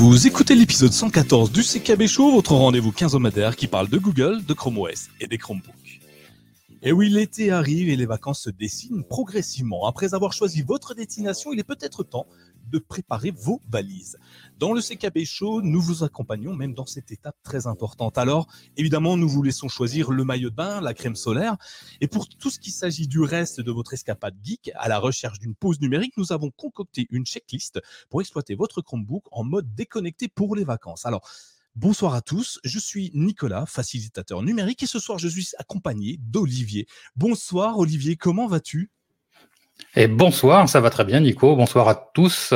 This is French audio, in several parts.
Vous écoutez l'épisode 114 du CKB Show, votre rendez-vous quinzomadaire qui parle de Google, de Chrome OS et des Chromebooks. Et oui, l'été arrive et les vacances se dessinent progressivement. Après avoir choisi votre destination, il est peut-être temps de préparer vos valises. Dans le CKB Show, nous vous accompagnons même dans cette étape très importante. Alors, évidemment, nous vous laissons choisir le maillot de bain, la crème solaire. Et pour tout ce qui s'agit du reste de votre escapade geek, à la recherche d'une pause numérique, nous avons concocté une checklist pour exploiter votre Chromebook en mode déconnecté pour les vacances. Alors, Bonsoir à tous, je suis Nicolas, facilitateur numérique, et ce soir je suis accompagné d'Olivier. Bonsoir Olivier, comment vas-tu? Et bonsoir, ça va très bien Nico, bonsoir à tous.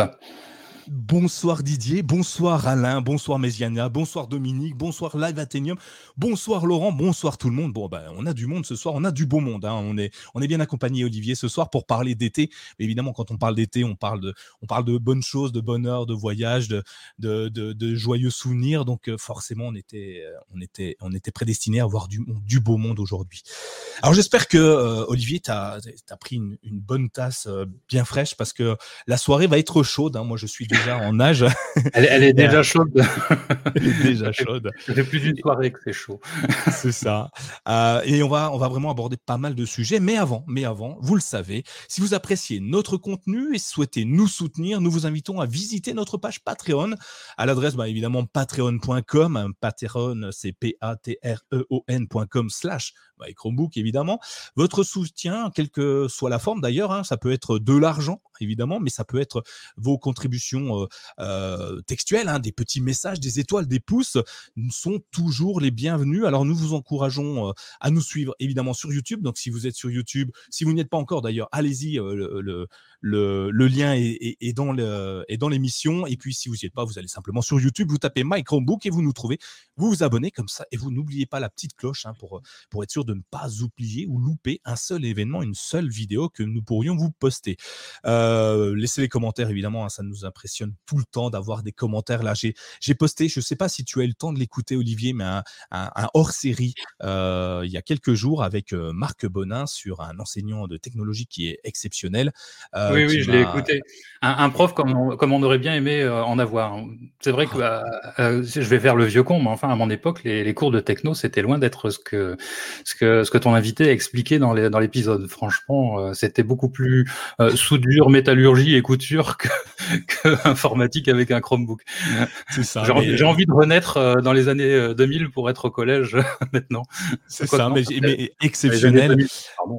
Bonsoir Didier, bonsoir Alain, bonsoir Méziana, bonsoir Dominique, bonsoir Live Athenium, bonsoir Laurent, bonsoir tout le monde. Bon, ben, on a du monde ce soir, on a du beau monde. Hein. On, est, on est bien accompagné, Olivier, ce soir pour parler d'été. Évidemment, quand on parle d'été, on, parle de, on parle de bonnes choses, de bonheur, de voyage, de, de, de, joyeux souvenirs. Donc, euh, forcément, on était, euh, on était, on était prédestiné à avoir du, du beau monde aujourd'hui. Alors, j'espère que, euh, Olivier, tu as, pris une, bonne tasse bien fraîche parce que la soirée va être chaude. Hein. Moi, je suis déjà en âge. Elle, est déjà chaude. elle est déjà chaude. Ça fait plus d'une soirée que c'est chaud. c'est ça. Euh, et on va, on va vraiment aborder pas mal de sujets. Mais avant, mais avant, vous le savez, si vous appréciez notre contenu et souhaitez nous soutenir, nous vous invitons à visiter notre page Patreon à l'adresse, bah, évidemment, patreon.com. Patreon, c'est P-A-T-R-E-O-N.com slash Chromebook, évidemment. Votre soutien, quelle que soit la forme d'ailleurs, hein, ça peut être de l'argent, évidemment, mais ça peut être vos contributions euh, euh, textuelles, hein, des petits messages, des étoiles, des pouces, sont toujours les bienvenus. Alors nous vous encourageons euh, à nous suivre évidemment sur YouTube. Donc si vous êtes sur YouTube, si vous n'y êtes pas encore d'ailleurs, allez-y, le, lien est, dans l'émission. Et puis, si vous n'y êtes pas, vous allez simplement sur YouTube, vous tapez My Chromebook et vous nous trouvez. Vous vous abonnez comme ça et vous n'oubliez pas la petite cloche hein, pour, être sûr de ne pas oublier ou louper un seul événement, une seule vidéo que nous pourrions vous poster. Laissez les commentaires, évidemment, hein, ça nous tout le temps d'avoir des commentaires. Là, j'ai posté, je ne sais pas si tu as eu le temps de l'écouter, Olivier, mais un, hors-série euh, il y a quelques jours avec euh, Marc Bonin sur un enseignant de technologie qui est exceptionnel oui, oui, je l'ai écouté. Un, prof comme on, comme on, aurait bien aimé euh, en avoir. C'est vrai que bah, euh, je vais faire le vieux con, mais enfin, à mon époque, les, cours de techno, c'était loin d'être ce que, ce, que, ce que ton invité a expliqué dans l'épisode. Franchement, euh, c'était beaucoup plus soudure, métallurgie et couture que, que, informatique avec un Chromebook. C'est J'ai envie de renaître dans les années 2000 pour être au collège maintenant. C'est ça, mais, exceptionnel.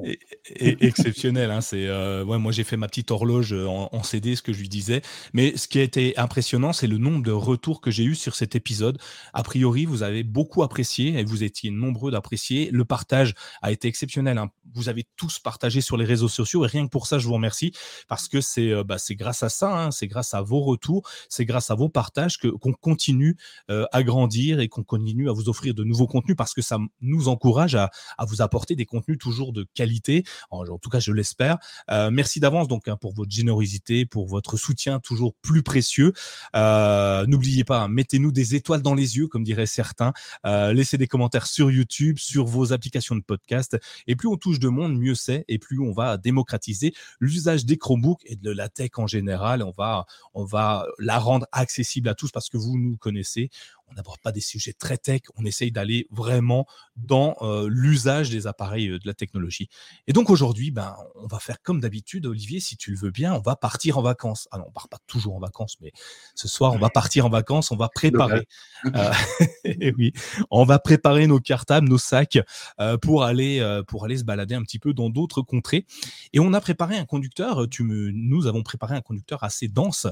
et, exceptionnel. Hein, c'est, ouais, moi, j'ai fait ma petite horloge en, en, CD, ce que je lui disais. Mais ce qui a été impressionnant, c'est le nombre de retours que j'ai eu sur cet épisode. A priori, vous avez beaucoup apprécié et vous étiez nombreux d'apprécier. Le partage a été exceptionnel. Hein. Vous avez tous partagé sur les réseaux sociaux et rien que pour ça, je vous remercie parce que c'est euh, bah, grâce à ça, hein. c'est grâce à vos retours, c'est grâce à vos partages que qu'on continue euh, à grandir et qu'on continue à vous offrir de nouveaux contenus parce que ça nous encourage à, à vous apporter des contenus toujours de qualité. En, tout cas, je l'espère. Euh, merci d'avance donc hein, pour votre générosité, pour votre soutien toujours plus précieux. Euh, n'oubliez pas, hein, mettez-nous des étoiles dans les yeux, comme diraient certains. Laissez des commentaires sur YouTube, sur vos applications de podcast. Et plus on touche de monde, mieux c'est, et plus on va démocratiser l'usage des Chromebooks et de la tech en général. On va, va la rendre accessible à tous parce que vous nous connaissez on n'aborde pas des sujets très tech, on essaye d'aller vraiment dans euh, l'usage des appareils euh, de la technologie. Et donc aujourd'hui, ben, on va faire comme d'habitude, Olivier, si tu le veux bien, on va partir en vacances. Ah non, on part pas toujours en vacances, mais ce soir, on va partir en vacances, on va préparer. Euh, oui, on va préparer nos cartables, nos sacs pour aller pour aller se balader un petit peu dans d'autres contrées. Et on a préparé un conducteur. Tu me, nous avons préparé un conducteur assez dense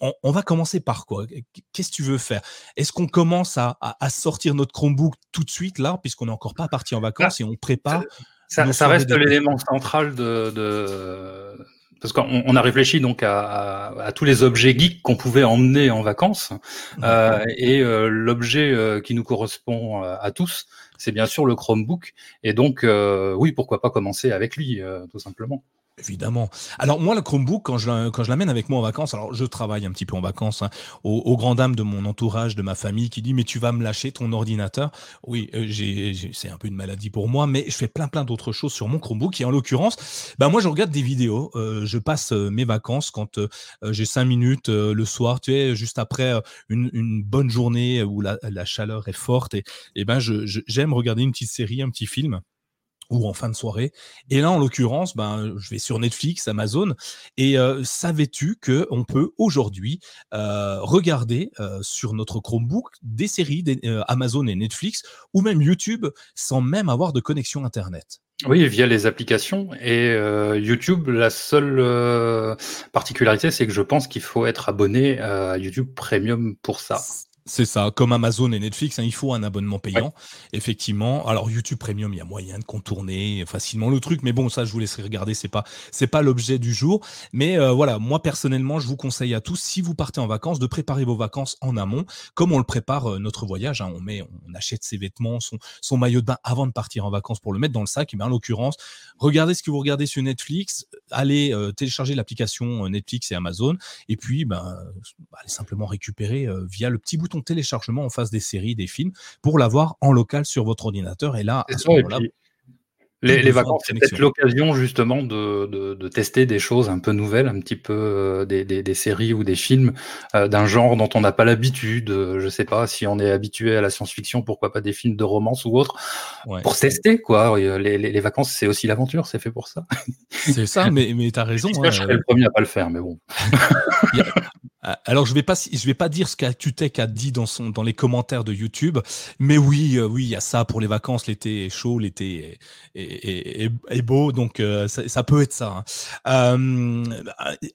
on, va commencer par quoi? Qu'est-ce que tu veux faire? Est-ce qu'on commence à, sortir notre Chromebook tout de suite là, puisqu'on n'est encore pas parti en vacances et on prépare Ça, reste l'élément central de, parce qu'on a réfléchi donc à, tous les objets geeks qu'on pouvait emmener en vacances euh, et euh, l'objet euh, qui nous correspond à tous, c'est bien sûr le Chromebook et donc oui pourquoi pas commencer avec lui tout simplement. Évidemment. Alors moi, le Chromebook, quand je, je l'amène avec moi en vacances, alors je travaille un petit peu en vacances, hein, aux, aux grandes dames de mon entourage, de ma famille, qui dit mais tu vas me lâcher ton ordinateur. Oui, euh, j'ai, c'est un peu une maladie pour moi, mais je fais plein plein d'autres choses sur mon Chromebook. Et en l'occurrence, ben moi je regarde des vidéos. Euh, je passe euh, mes vacances quand j'ai cinq minutes le soir, tu sais, juste après une, une bonne journée où la, la, chaleur est forte. Et, et ben je, j'aime regarder une petite série, un petit film ou en fin de soirée. Et là, en l'occurrence, ben, je vais sur Netflix, Amazon, et euh, savais-tu que on peut aujourd'hui euh, regarder euh, sur notre Chromebook des séries des, Amazon et Netflix, ou même YouTube, sans même avoir de connexion Internet? Oui, via les applications. Et YouTube, la seule particularité, c'est que je pense qu'il faut être abonné à YouTube Premium pour ça. C'est ça, comme Amazon et Netflix, hein, il faut un abonnement payant. Effectivement. Alors YouTube Premium, il y a moyen de contourner facilement le truc, mais bon, ça je vous laisserai regarder, c'est pas c'est pas l'objet du jour. Mais euh, voilà, moi personnellement, je vous conseille à tous, si vous partez en vacances, de préparer vos vacances en amont, comme on le prépare euh, notre voyage. Hein. on met, on achète ses vêtements, son, son maillot de bain avant de partir en vacances pour le mettre dans le sac. Et bien en l'occurrence, regardez ce que vous regardez sur Netflix, allez euh, télécharger l'application Netflix et Amazon, et puis ben allez simplement récupérer via le petit bouton téléchargement en face des séries, des films, pour l'avoir en local sur votre ordinateur. Et là, à ce moment-là, les, vacances, c'est peut-être l'occasion justement de, tester des choses un peu nouvelles, un petit peu euh, des, séries ou des films euh, d'un genre dont on n'a pas l'habitude. Euh, je sais pas si on est habitué à la science-fiction, pourquoi pas des films de romance ou autre, pour tester quoi. Les, vacances, c'est aussi l'aventure, c'est fait pour ça. C'est ça, mais, mais tu as raison. je serais le premier à pas le faire, mais bon. Ah, alors je vais pas je vais pas dire ce qu'Actutech a dit dans son dans les commentaires de YouTube, mais oui euh, oui il y a ça pour les vacances l'été est chaud l'été est, est, beau donc euh, ça, peut être ça. Hein. Euh,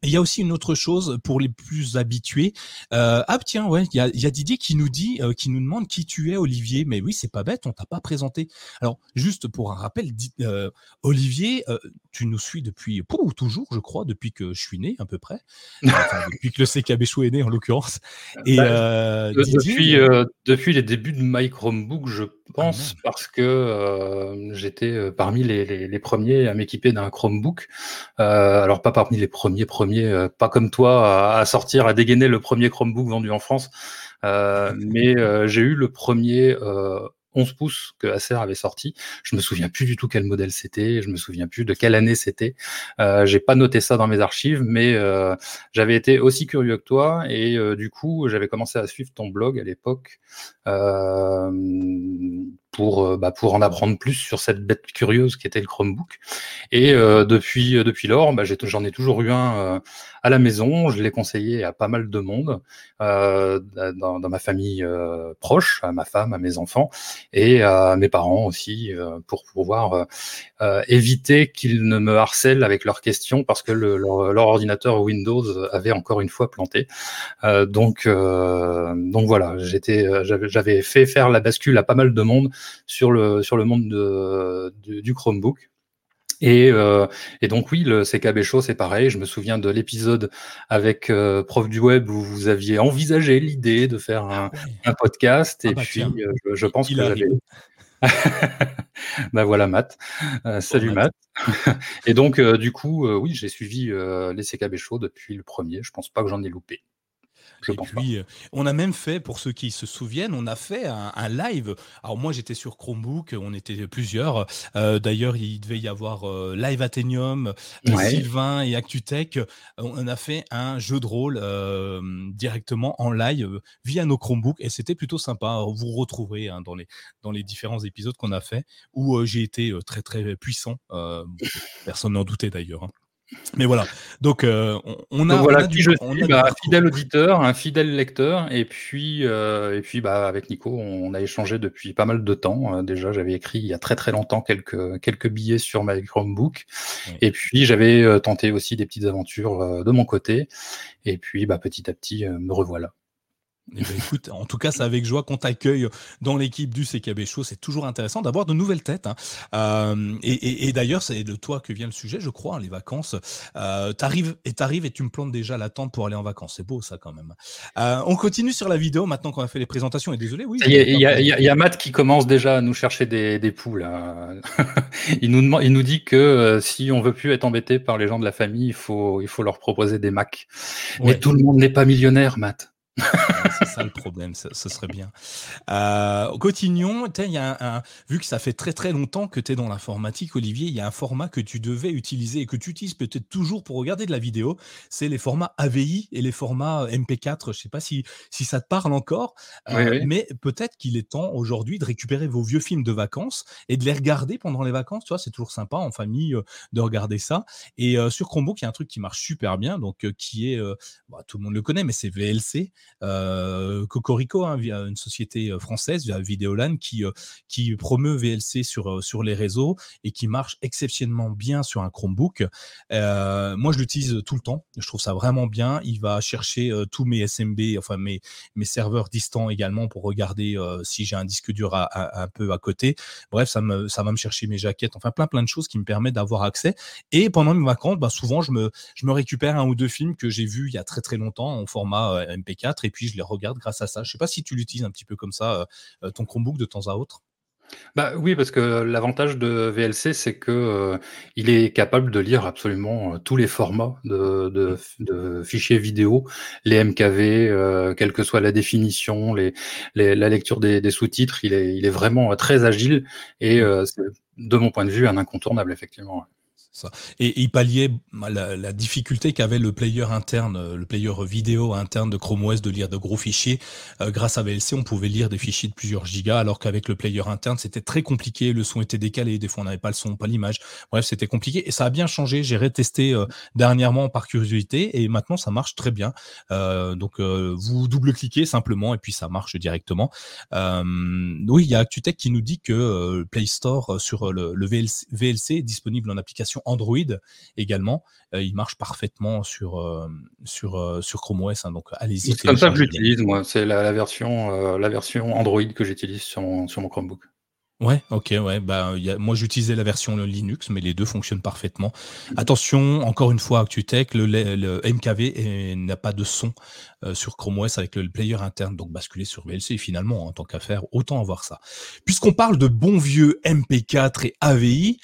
il y a aussi une autre chose pour les plus habitués. ah tiens ouais il y a, y a, Didier qui nous dit qui nous demande qui tu es Olivier mais oui c'est pas bête on t'a pas présenté. Alors juste pour un rappel Olivier tu nous suis depuis toujours je crois depuis que je suis né à peu près depuis que le CKB Béchou est né en l'occurrence. Et bah, euh, depuis, euh, depuis les débuts de My Chromebook, je pense, ah, parce que euh, j'étais parmi les, les, premiers à m'équiper d'un Chromebook. alors pas parmi les premiers premiers, pas comme toi à, sortir, à dégainer le premier Chromebook vendu en France, mais j'ai eu le premier 11 pouces que Acer avait sorti. Je me souviens plus du tout quel modèle c'était, je me souviens plus de quelle année c'était. Euh, j'ai pas noté ça dans mes archives, mais euh, j'avais été aussi curieux que toi et euh, du coup j'avais commencé à suivre ton blog à l'époque euh, pour bah, pour en apprendre plus sur cette bête curieuse qui était le Chromebook. Et depuis depuis lors, bah, j'en ai, toujours eu un à la maison. Je l'ai conseillé à pas mal de monde dans, dans, ma famille proche, à ma femme, à mes enfants et à mes parents aussi euh, pour pouvoir euh, euh, éviter qu'ils ne me harcèlent avec leurs questions parce que le, leur, leur, ordinateur Windows avait encore une fois planté. donc, donc voilà, j'étais, j'avais fait faire la bascule à pas mal de monde sur le sur le monde de, du Chromebook. Et, euh, et, donc oui, le CKB Show, c'est pareil. Je me souviens de l'épisode avec euh, Prof du Web où vous aviez envisagé l'idée de faire un, ah un podcast. Ah et bah puis, euh, je, pense que j'avais... bah voilà, Matt. Salut Matt. et donc, du coup, oui, j'ai suivi les CKB Show depuis le premier. Je pense pas que j'en ai loupé et puis, euh, on a même fait, pour ceux qui se souviennent, on a fait un, live. Alors moi, j'étais sur Chromebook, on était plusieurs. Euh, d'ailleurs, il devait y avoir euh, Live Athenium, Sylvain et ActuTech. On a fait un jeu de rôle directement en live via nos Chromebooks et c'était plutôt sympa. Vous retrouverez hein, dans, les, dans les différents épisodes qu'on a fait où j'ai été très très puissant. personne n'en doutait d'ailleurs. Hein. Mais voilà. Donc, euh, on, a. voilà qui je suis, bah, un fidèle auditeur, un fidèle lecteur. Et puis, euh, et puis bah, avec Nico, on a échangé depuis pas mal de temps. Euh, déjà, j'avais écrit il y a très très longtemps quelques, quelques billets sur ma Chromebook. Et puis, j'avais tenté aussi des petites aventures de mon côté. Et puis, bah, petit à petit, me revoilà. Eh ben, écoute, en tout cas, c'est avec joie qu'on t'accueille dans l'équipe du CKB Show. C'est toujours intéressant d'avoir de nouvelles têtes. Hein. Euh, et, d'ailleurs, c'est de toi que vient le sujet, je crois, hein, les vacances. Euh, t'arrives et t'arrives et tu me plantes déjà la tente pour aller en vacances. C'est beau ça quand même. Euh, on continue sur la vidéo maintenant qu'on a fait les présentations. Et désolé, oui. Il y, a, Matt qui commence déjà à nous chercher des, des poules. il, nous demande, il nous dit que si on veut plus être embêté par les gens de la famille, il faut, il faut leur proposer des Macs. Mais tout le monde n'est pas millionnaire, Matt c'est ça le problème, ce, serait bien. Euh, continuons. Y a un, vu que ça fait très très longtemps que tu es dans l'informatique, Olivier, il y a un format que tu devais utiliser et que tu utilises peut-être toujours pour regarder de la vidéo. C'est les formats AVI et les formats MP4. Je ne sais pas si, si ça te parle encore, euh, mais peut-être qu'il est temps aujourd'hui de récupérer vos vieux films de vacances et de les regarder pendant les vacances. Tu vois, c'est toujours sympa en famille euh, de regarder ça. Et euh, sur Chromebook, il y a un truc qui marche super bien, donc qui est, bah, tout le monde le connaît, mais c'est VLC. Euh, Cocorico, hein, via une société euh, française, via Videolan, qui, euh, qui promeut VLC sur, sur les réseaux et qui marche exceptionnellement bien sur un Chromebook. moi, je l'utilise tout le temps. Je trouve ça vraiment bien. Il va chercher tous mes SMB, enfin mes, mes serveurs distants également pour regarder si j'ai un disque dur un peu à côté. Bref, ça, me, ça va me chercher mes jaquettes, enfin plein plein de choses qui me permettent d'avoir accès. Et pendant mes vacances, bah, souvent, je me, je me récupère un ou deux films que j'ai vus il y a très très longtemps en format MP4 et puis je les regarde grâce à ça. Je ne sais pas si tu l'utilises un petit peu comme ça, euh, euh, ton Chromebook de temps à autre. Bah oui, parce que l'avantage de VLC, c'est que euh, il est capable de lire absolument tous les formats de, fichiers vidéo, les MKV, quelle que soit la définition, les, la lecture des, sous-titres. Il est, il est vraiment très agile et mmh. c'est, de mon point de vue, un incontournable, effectivement. Et, il palliait la, difficulté qu'avait le player interne, euh, le player vidéo interne de Chrome OS de lire de gros fichiers. Euh, grâce à VLC, on pouvait lire des fichiers de plusieurs gigas, alors qu'avec le player interne, c'était très compliqué. Le son était décalé, des fois on n'avait pas le son, pas l'image. Bref, c'était compliqué et ça a bien changé. J'ai retesté euh, dernièrement par curiosité et maintenant ça marche très bien. donc vous double-cliquez simplement et puis ça marche directement. oui, il y a ActuTech qui nous dit que Play Store sur le, VLC est disponible en application Android également. Euh, il marche parfaitement sur, euh, sur, euh, sur Chrome OS. Hein, donc allez-y. C'est comme ça que j'utilise, moi. C'est la, version, la version Android que j'utilise sur mon, sur mon Chromebook. Ouais, ok, ouais. Bah, moi, j'utilisais la version Linux, mais les deux fonctionnent parfaitement. Attention, encore une fois, ActuTech, le, le MKV n'a pas de son sur Chrome OS avec le player interne, donc basculer sur VLC finalement, en tant qu'affaire, autant avoir ça. Puisqu'on parle de bons vieux MP4 et AVI,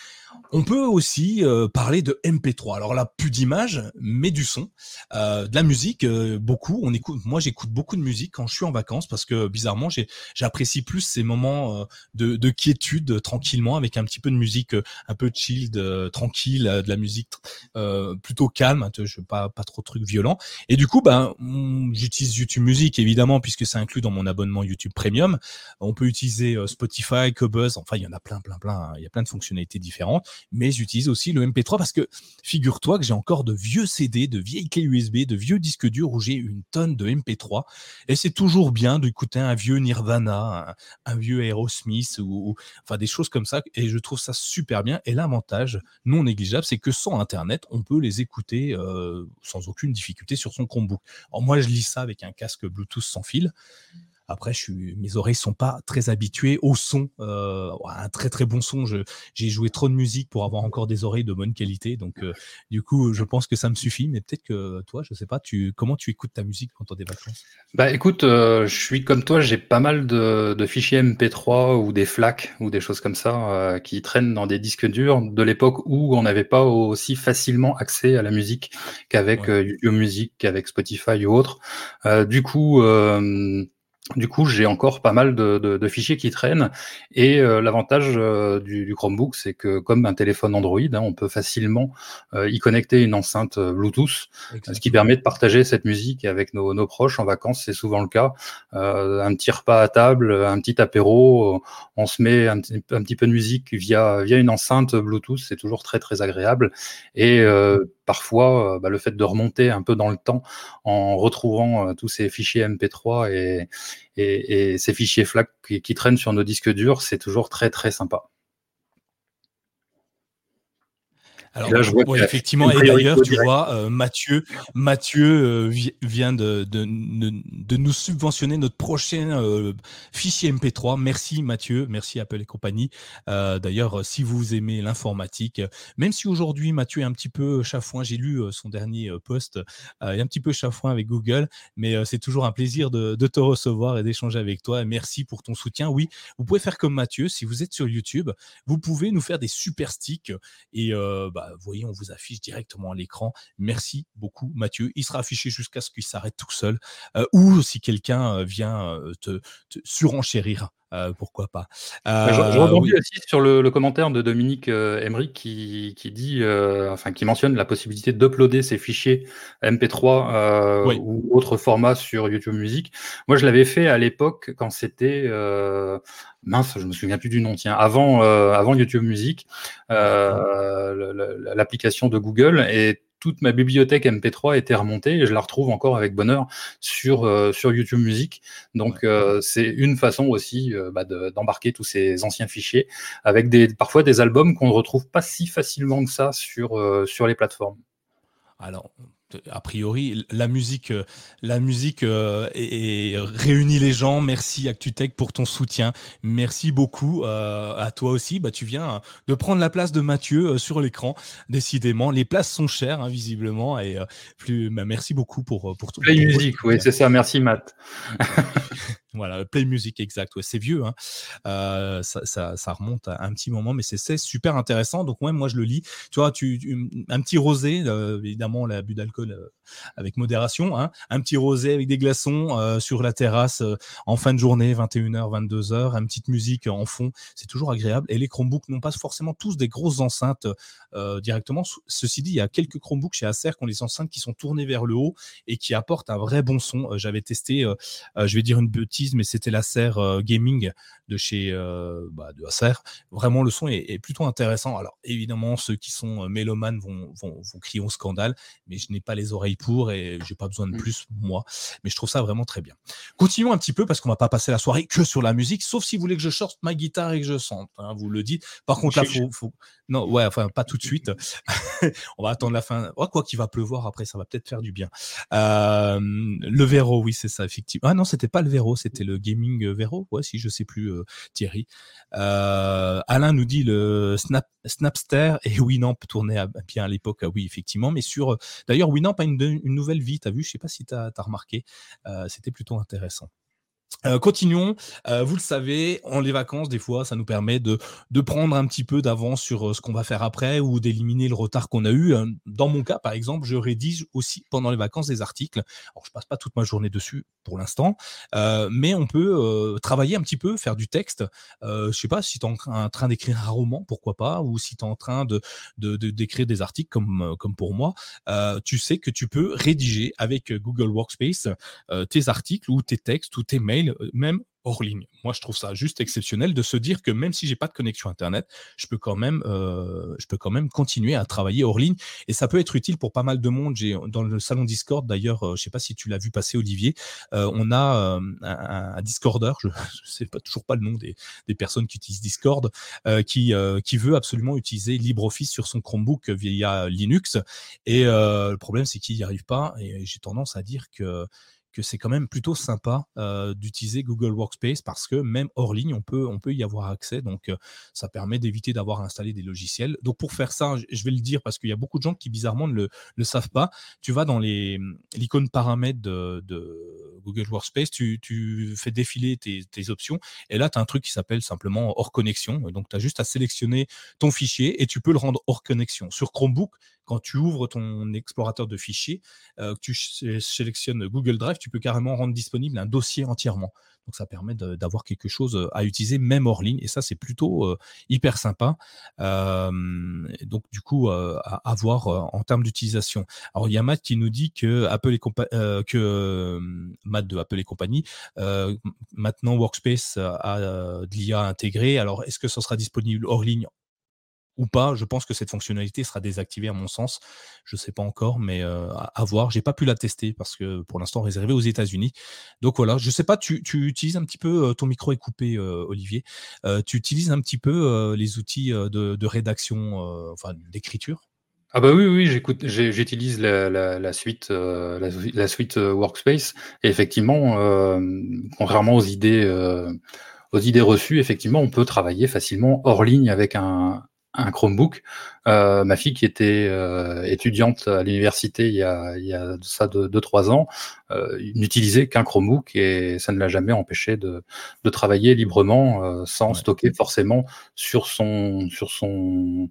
on peut aussi euh, parler de MP3. Alors là, plus d'image, mais du son, euh, de la musique, euh, beaucoup. On écoute. Moi, j'écoute beaucoup de musique quand je suis en vacances parce que bizarrement, j'apprécie plus ces moments de, quiétude tranquillement avec un petit peu de musique un peu chill, tranquille, de la musique plutôt calme, hein, je pas pas trop de trucs violents. Et du coup, ben, j'utilise YouTube Music évidemment puisque c'est inclus dans mon abonnement YouTube Premium. On peut utiliser Spotify, Cobuzz. Enfin, il y en a plein, plein, plein. Hein. Il y a plein de fonctionnalités différentes mais j'utilise aussi le MP3 parce que figure-toi que j'ai encore de vieux CD, de vieilles clés USB, de vieux disques durs où j'ai une tonne de MP3 et c'est toujours bien d'écouter un vieux Nirvana, un, vieux Aerosmith ou, enfin des choses comme ça et je trouve ça super bien et l'avantage non négligeable c'est que sans internet on peut les écouter euh, sans aucune difficulté sur son Chromebook. Alors moi je lis ça avec un casque Bluetooth sans fil. Après, je suis, mes oreilles sont pas très habituées au son, euh, un très très bon son. J'ai joué trop de musique pour avoir encore des oreilles de bonne qualité, donc euh, du coup, je pense que ça me suffit. Mais peut-être que toi, je sais pas, tu comment tu écoutes ta musique quand tu des vacances? Bah, écoute, euh, je suis comme toi, j'ai pas mal de, de, fichiers MP3 ou des FLAC ou des choses comme ça euh, qui traînent dans des disques durs de l'époque où on n'avait pas aussi facilement accès à la musique qu'avec ouais. YouTube Music, qu'avec Spotify ou autre. du coup. Du coup, j'ai encore pas mal de, de, de, fichiers qui traînent. Et euh, l'avantage euh, du, du, Chromebook, c'est que comme un téléphone Android, hein, on peut facilement euh, y connecter une enceinte Bluetooth, ce qui permet de partager cette musique avec nos, nos proches en vacances. C'est souvent le cas. un petit repas à table, un petit apéro, on se met un, un, petit peu de musique via via une enceinte Bluetooth. C'est toujours très très agréable. Et parfois, bah, le fait de remonter un peu dans le temps en retrouvant tous ces fichiers MP3 et et, ces fichiers FLAC qui, traînent sur nos disques durs, c'est toujours très très sympa. Alors, là, je vois effectivement, et d'ailleurs, tu vois, euh, Mathieu, Mathieu euh, vient de, de, de, nous subventionner notre prochain euh, fichier MP3. Merci Mathieu, merci Apple et compagnie. d'ailleurs, si vous aimez l'informatique, même si aujourd'hui Mathieu est un petit peu chafouin, j'ai lu son dernier post, il est un petit peu chafouin avec Google, mais c'est toujours un plaisir de, de te recevoir et d'échanger avec toi. merci pour ton soutien. Oui, vous pouvez faire comme Mathieu, si vous êtes sur YouTube, vous pouvez nous faire des super sticks et bah, vous voyez, on vous affiche directement à l'écran. Merci beaucoup, Mathieu. Il sera affiché jusqu'à ce qu'il s'arrête tout seul. Euh, ou si quelqu'un euh, vient euh, te, surenchérir pourquoi pas. Bah, je, rebondis aussi sur le, commentaire de Dominique Emery qui, dit, enfin, qui mentionne la possibilité d'uploader ses fichiers MP3 ou autre format sur YouTube Music. Moi, je l'avais fait à l'époque quand c'était mince, je me souviens plus du nom, tiens, avant, euh, avant YouTube Music, euh, l'application de Google, et toute ma bibliothèque MP3 était remontée et je la retrouve encore avec bonheur sur, euh, sur YouTube Music. Donc c'est une façon aussi bah, d'embarquer tous ces anciens fichiers avec des, parfois des albums qu'on ne retrouve pas si facilement que ça sur, sur les plateformes. Alors, a priori, la musique, euh, la musique euh, réunit les gens. Merci ActuTech pour ton soutien. Merci beaucoup euh, à toi aussi. Bah, tu viens de prendre la place de Mathieu sur l'écran. Décidément, les places sont chères, hein, visiblement. Et plus, bah, merci beaucoup pour, pour tout. Play musique, oui, c'est ça. Merci, Matt. Voilà, Play Music, exact. c'est vieux, hein. euh, ça, remonte à un petit moment, mais c'est super intéressant. Donc, ouais, moi, je le lis. Tu vois, tu, un petit rosé, euh, évidemment, l'abus d'alcool euh, avec modération, hein. un petit rosé avec des glaçons sur la terrasse en fin de journée, 21h, 22h, une petite musique en fond, c'est toujours agréable. Et les Chromebooks n'ont pas forcément tous des grosses enceintes directement. Ceci dit, il y a quelques Chromebooks chez Acer qui ont des enceintes qui sont tournées vers le haut et qui apportent un vrai bon son. J'avais testé, je vais dire une bêtise, mais c'était la serre euh, gaming de chez euh, bah, de Acer. Vraiment, le son est, plutôt intéressant. Alors, évidemment, ceux qui sont euh, mélomanes vont, vont, crier au scandale, mais je n'ai pas les oreilles pour et j'ai pas besoin de mmh. plus, moi. Mais je trouve ça vraiment très bien. Continuons un petit peu parce qu'on va pas passer la soirée que sur la musique, sauf si vous voulez que je sorte ma guitare et que je sente. Hein, vous le dites. Par contre, là, faut, faut... Non, ouais, enfin, pas tout de suite. on va attendre la fin. Oh, quoi qu'il va pleuvoir après, ça va peut-être faire du bien. le Véro, oui, c'est ça, effectivement. Ah non, c'était pas le Véro, c'était le Gaming Véro. Ouais, si je sais plus, euh, Thierry. Euh, Alain nous dit le Snap, Snapster et Winamp tournait bien à l'époque. Oui, effectivement. Mais sur. Euh, d'ailleurs, Winamp a une, nouvelle vie. Tu as vu Je sais pas si tu as, remarqué. c'était plutôt intéressant. Euh, continuons. Euh, vous le savez, en les vacances, des fois, ça nous permet de, de prendre un petit peu d'avance sur euh, ce qu'on va faire après ou d'éliminer le retard qu'on a eu. Dans mon cas, par exemple, je rédige aussi pendant les vacances des articles. Alors, je passe pas toute ma journée dessus pour l'instant, mais on peut travailler un petit peu, faire du texte. je sais pas si tu es en train d'écrire un roman, pourquoi pas, ou si tu es en train de d'écrire de, des articles comme, comme pour moi. tu sais que tu peux rédiger avec Google Workspace tes articles ou tes textes ou tes mails euh, même hors ligne. Moi, je trouve ça juste exceptionnel de se dire que même si j'ai pas de connexion internet, je peux quand même, euh, je peux quand même continuer à travailler hors ligne. Et ça peut être utile pour pas mal de monde. J'ai dans le salon Discord d'ailleurs, euh, je sais pas si tu l'as vu passer, Olivier. on a un, Discorder, je, ne sais pas toujours pas le nom des, des personnes qui utilisent Discord, qui qui veut absolument utiliser LibreOffice sur son Chromebook via Linux. Et le problème, c'est qu'il n'y arrive pas. Et j'ai tendance à dire que c'est quand même plutôt sympa euh, d'utiliser Google Workspace parce que même hors ligne, on peut, on peut y avoir accès. Donc, euh, ça permet d'éviter d'avoir installé des logiciels. Donc, pour faire ça, je vais le dire parce qu'il y a beaucoup de gens qui, bizarrement, ne le, savent pas. Tu vas dans l'icône paramètres de, Google Workspace, tu, fais défiler tes, tes, options et là, tu as un truc qui s'appelle simplement hors connexion. Donc, tu as juste à sélectionner ton fichier et tu peux le rendre hors connexion. Sur Chromebook, quand tu ouvres ton explorateur de fichiers, euh, que tu sélectionnes Google Drive, tu peux carrément rendre disponible un dossier entièrement. Donc ça permet d'avoir quelque chose euh, à utiliser même hors ligne. Et ça, c'est plutôt euh, hyper sympa. donc du coup, à, voir en termes d'utilisation. Alors il y a Matt qui nous dit que Apple et que Matt de Apple et compagnie, maintenant Workspace a de l'IA intégrée. Alors est-ce que ça sera disponible hors ligne ou pas. Je pense que cette fonctionnalité sera désactivée à mon sens. Je ne sais pas encore, mais euh, à, voir. J'ai pas pu la tester parce que pour l'instant réservé aux États-Unis. Donc voilà, je sais pas. Tu, utilises un petit peu euh, ton micro est coupé, euh, Olivier. tu utilises un petit peu les outils de, rédaction, enfin d'écriture? Ah bah oui, oui, j'écoute, j'utilise la, suite, la, suite Workspace. Et effectivement, contrairement aux idées, aux idées reçues, effectivement, on peut travailler facilement hors ligne avec un, un Chromebook. Euh, ma fille qui était euh, étudiante à l'université il y a, il y a ça de 2-3 ans, euh, n'utilisait qu'un Chromebook et ça ne l'a jamais empêché de, de travailler librement euh, sans stocker forcément sur son sur son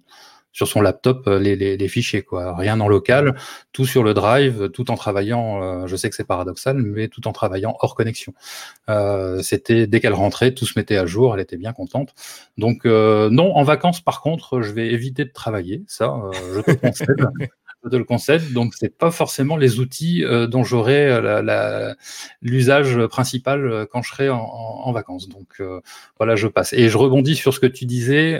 sur son laptop euh, les, les, les, fichiers, quoi. Rien en local, tout sur le drive, tout en travaillant. Euh, je sais que c'est paradoxal, mais tout en travaillant hors connexion. Euh, c'était dès qu'elle rentrait, tout se mettait à jour. Elle était bien contente. Donc non, en vacances, par contre, je vais éviter de travailler. Ça, je te conseille de le concept. Donc, c'est pas forcément les outils euh, dont j'aurai euh, l'usage principal euh, quand je serai en, vacances. Donc, voilà, je passe. Et je rebondis sur ce que tu disais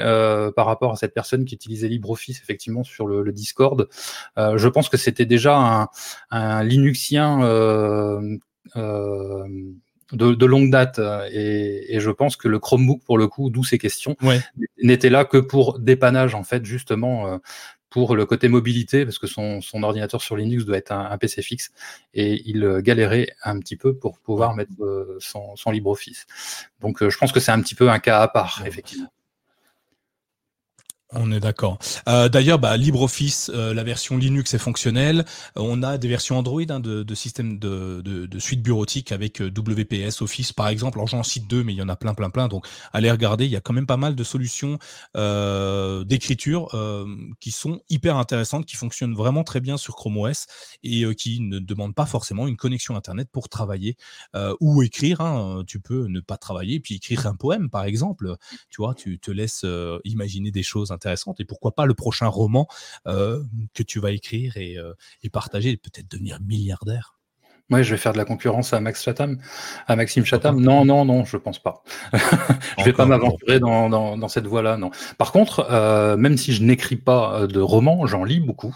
par rapport à cette personne qui utilisait LibreOffice, effectivement, sur le, Discord. je pense que c'était déjà un, un Linuxien de, longue date et, je pense que le Chromebook pour le coup d'où ces questions n'était là que pour dépannage en fait justement pour le côté mobilité, parce que son, ordinateur sur Linux doit être un, PC fixe, et il euh, galérait un petit peu pour pouvoir mettre euh, son, son, LibreOffice. Donc euh, je pense que c'est un petit peu un cas à part, effectivement. On est d'accord. Euh, d'ailleurs, bah, LibreOffice, euh, la version Linux est fonctionnelle. On a des versions Android hein, de, de système de, suite bureautique avec euh, WPS Office, par exemple. Alors j'en cite deux, mais il y en a plein, plein, plein. Donc allez regarder. Il y a quand même pas mal de solutions d'écriture qui sont hyper intéressantes, qui fonctionnent vraiment très bien sur Chrome OS et qui ne demandent pas forcément une connexion Internet pour travailler ou écrire. Hein. Tu peux ne pas travailler puis écrire un poème, par exemple. Tu vois, tu te laisses imaginer des choses intéressante. Et pourquoi pas le prochain roman euh, que tu vas écrire et, euh, et partager et peut-être devenir milliardaire. Oui, je vais faire de la concurrence à Max Chatham, à Maxime Chatham. Non, non, non, je pense pas. je vais pas m'aventurer dans, dans, cette voie-là, non. Par contre, euh, même si je n'écris pas de romans, j'en lis beaucoup.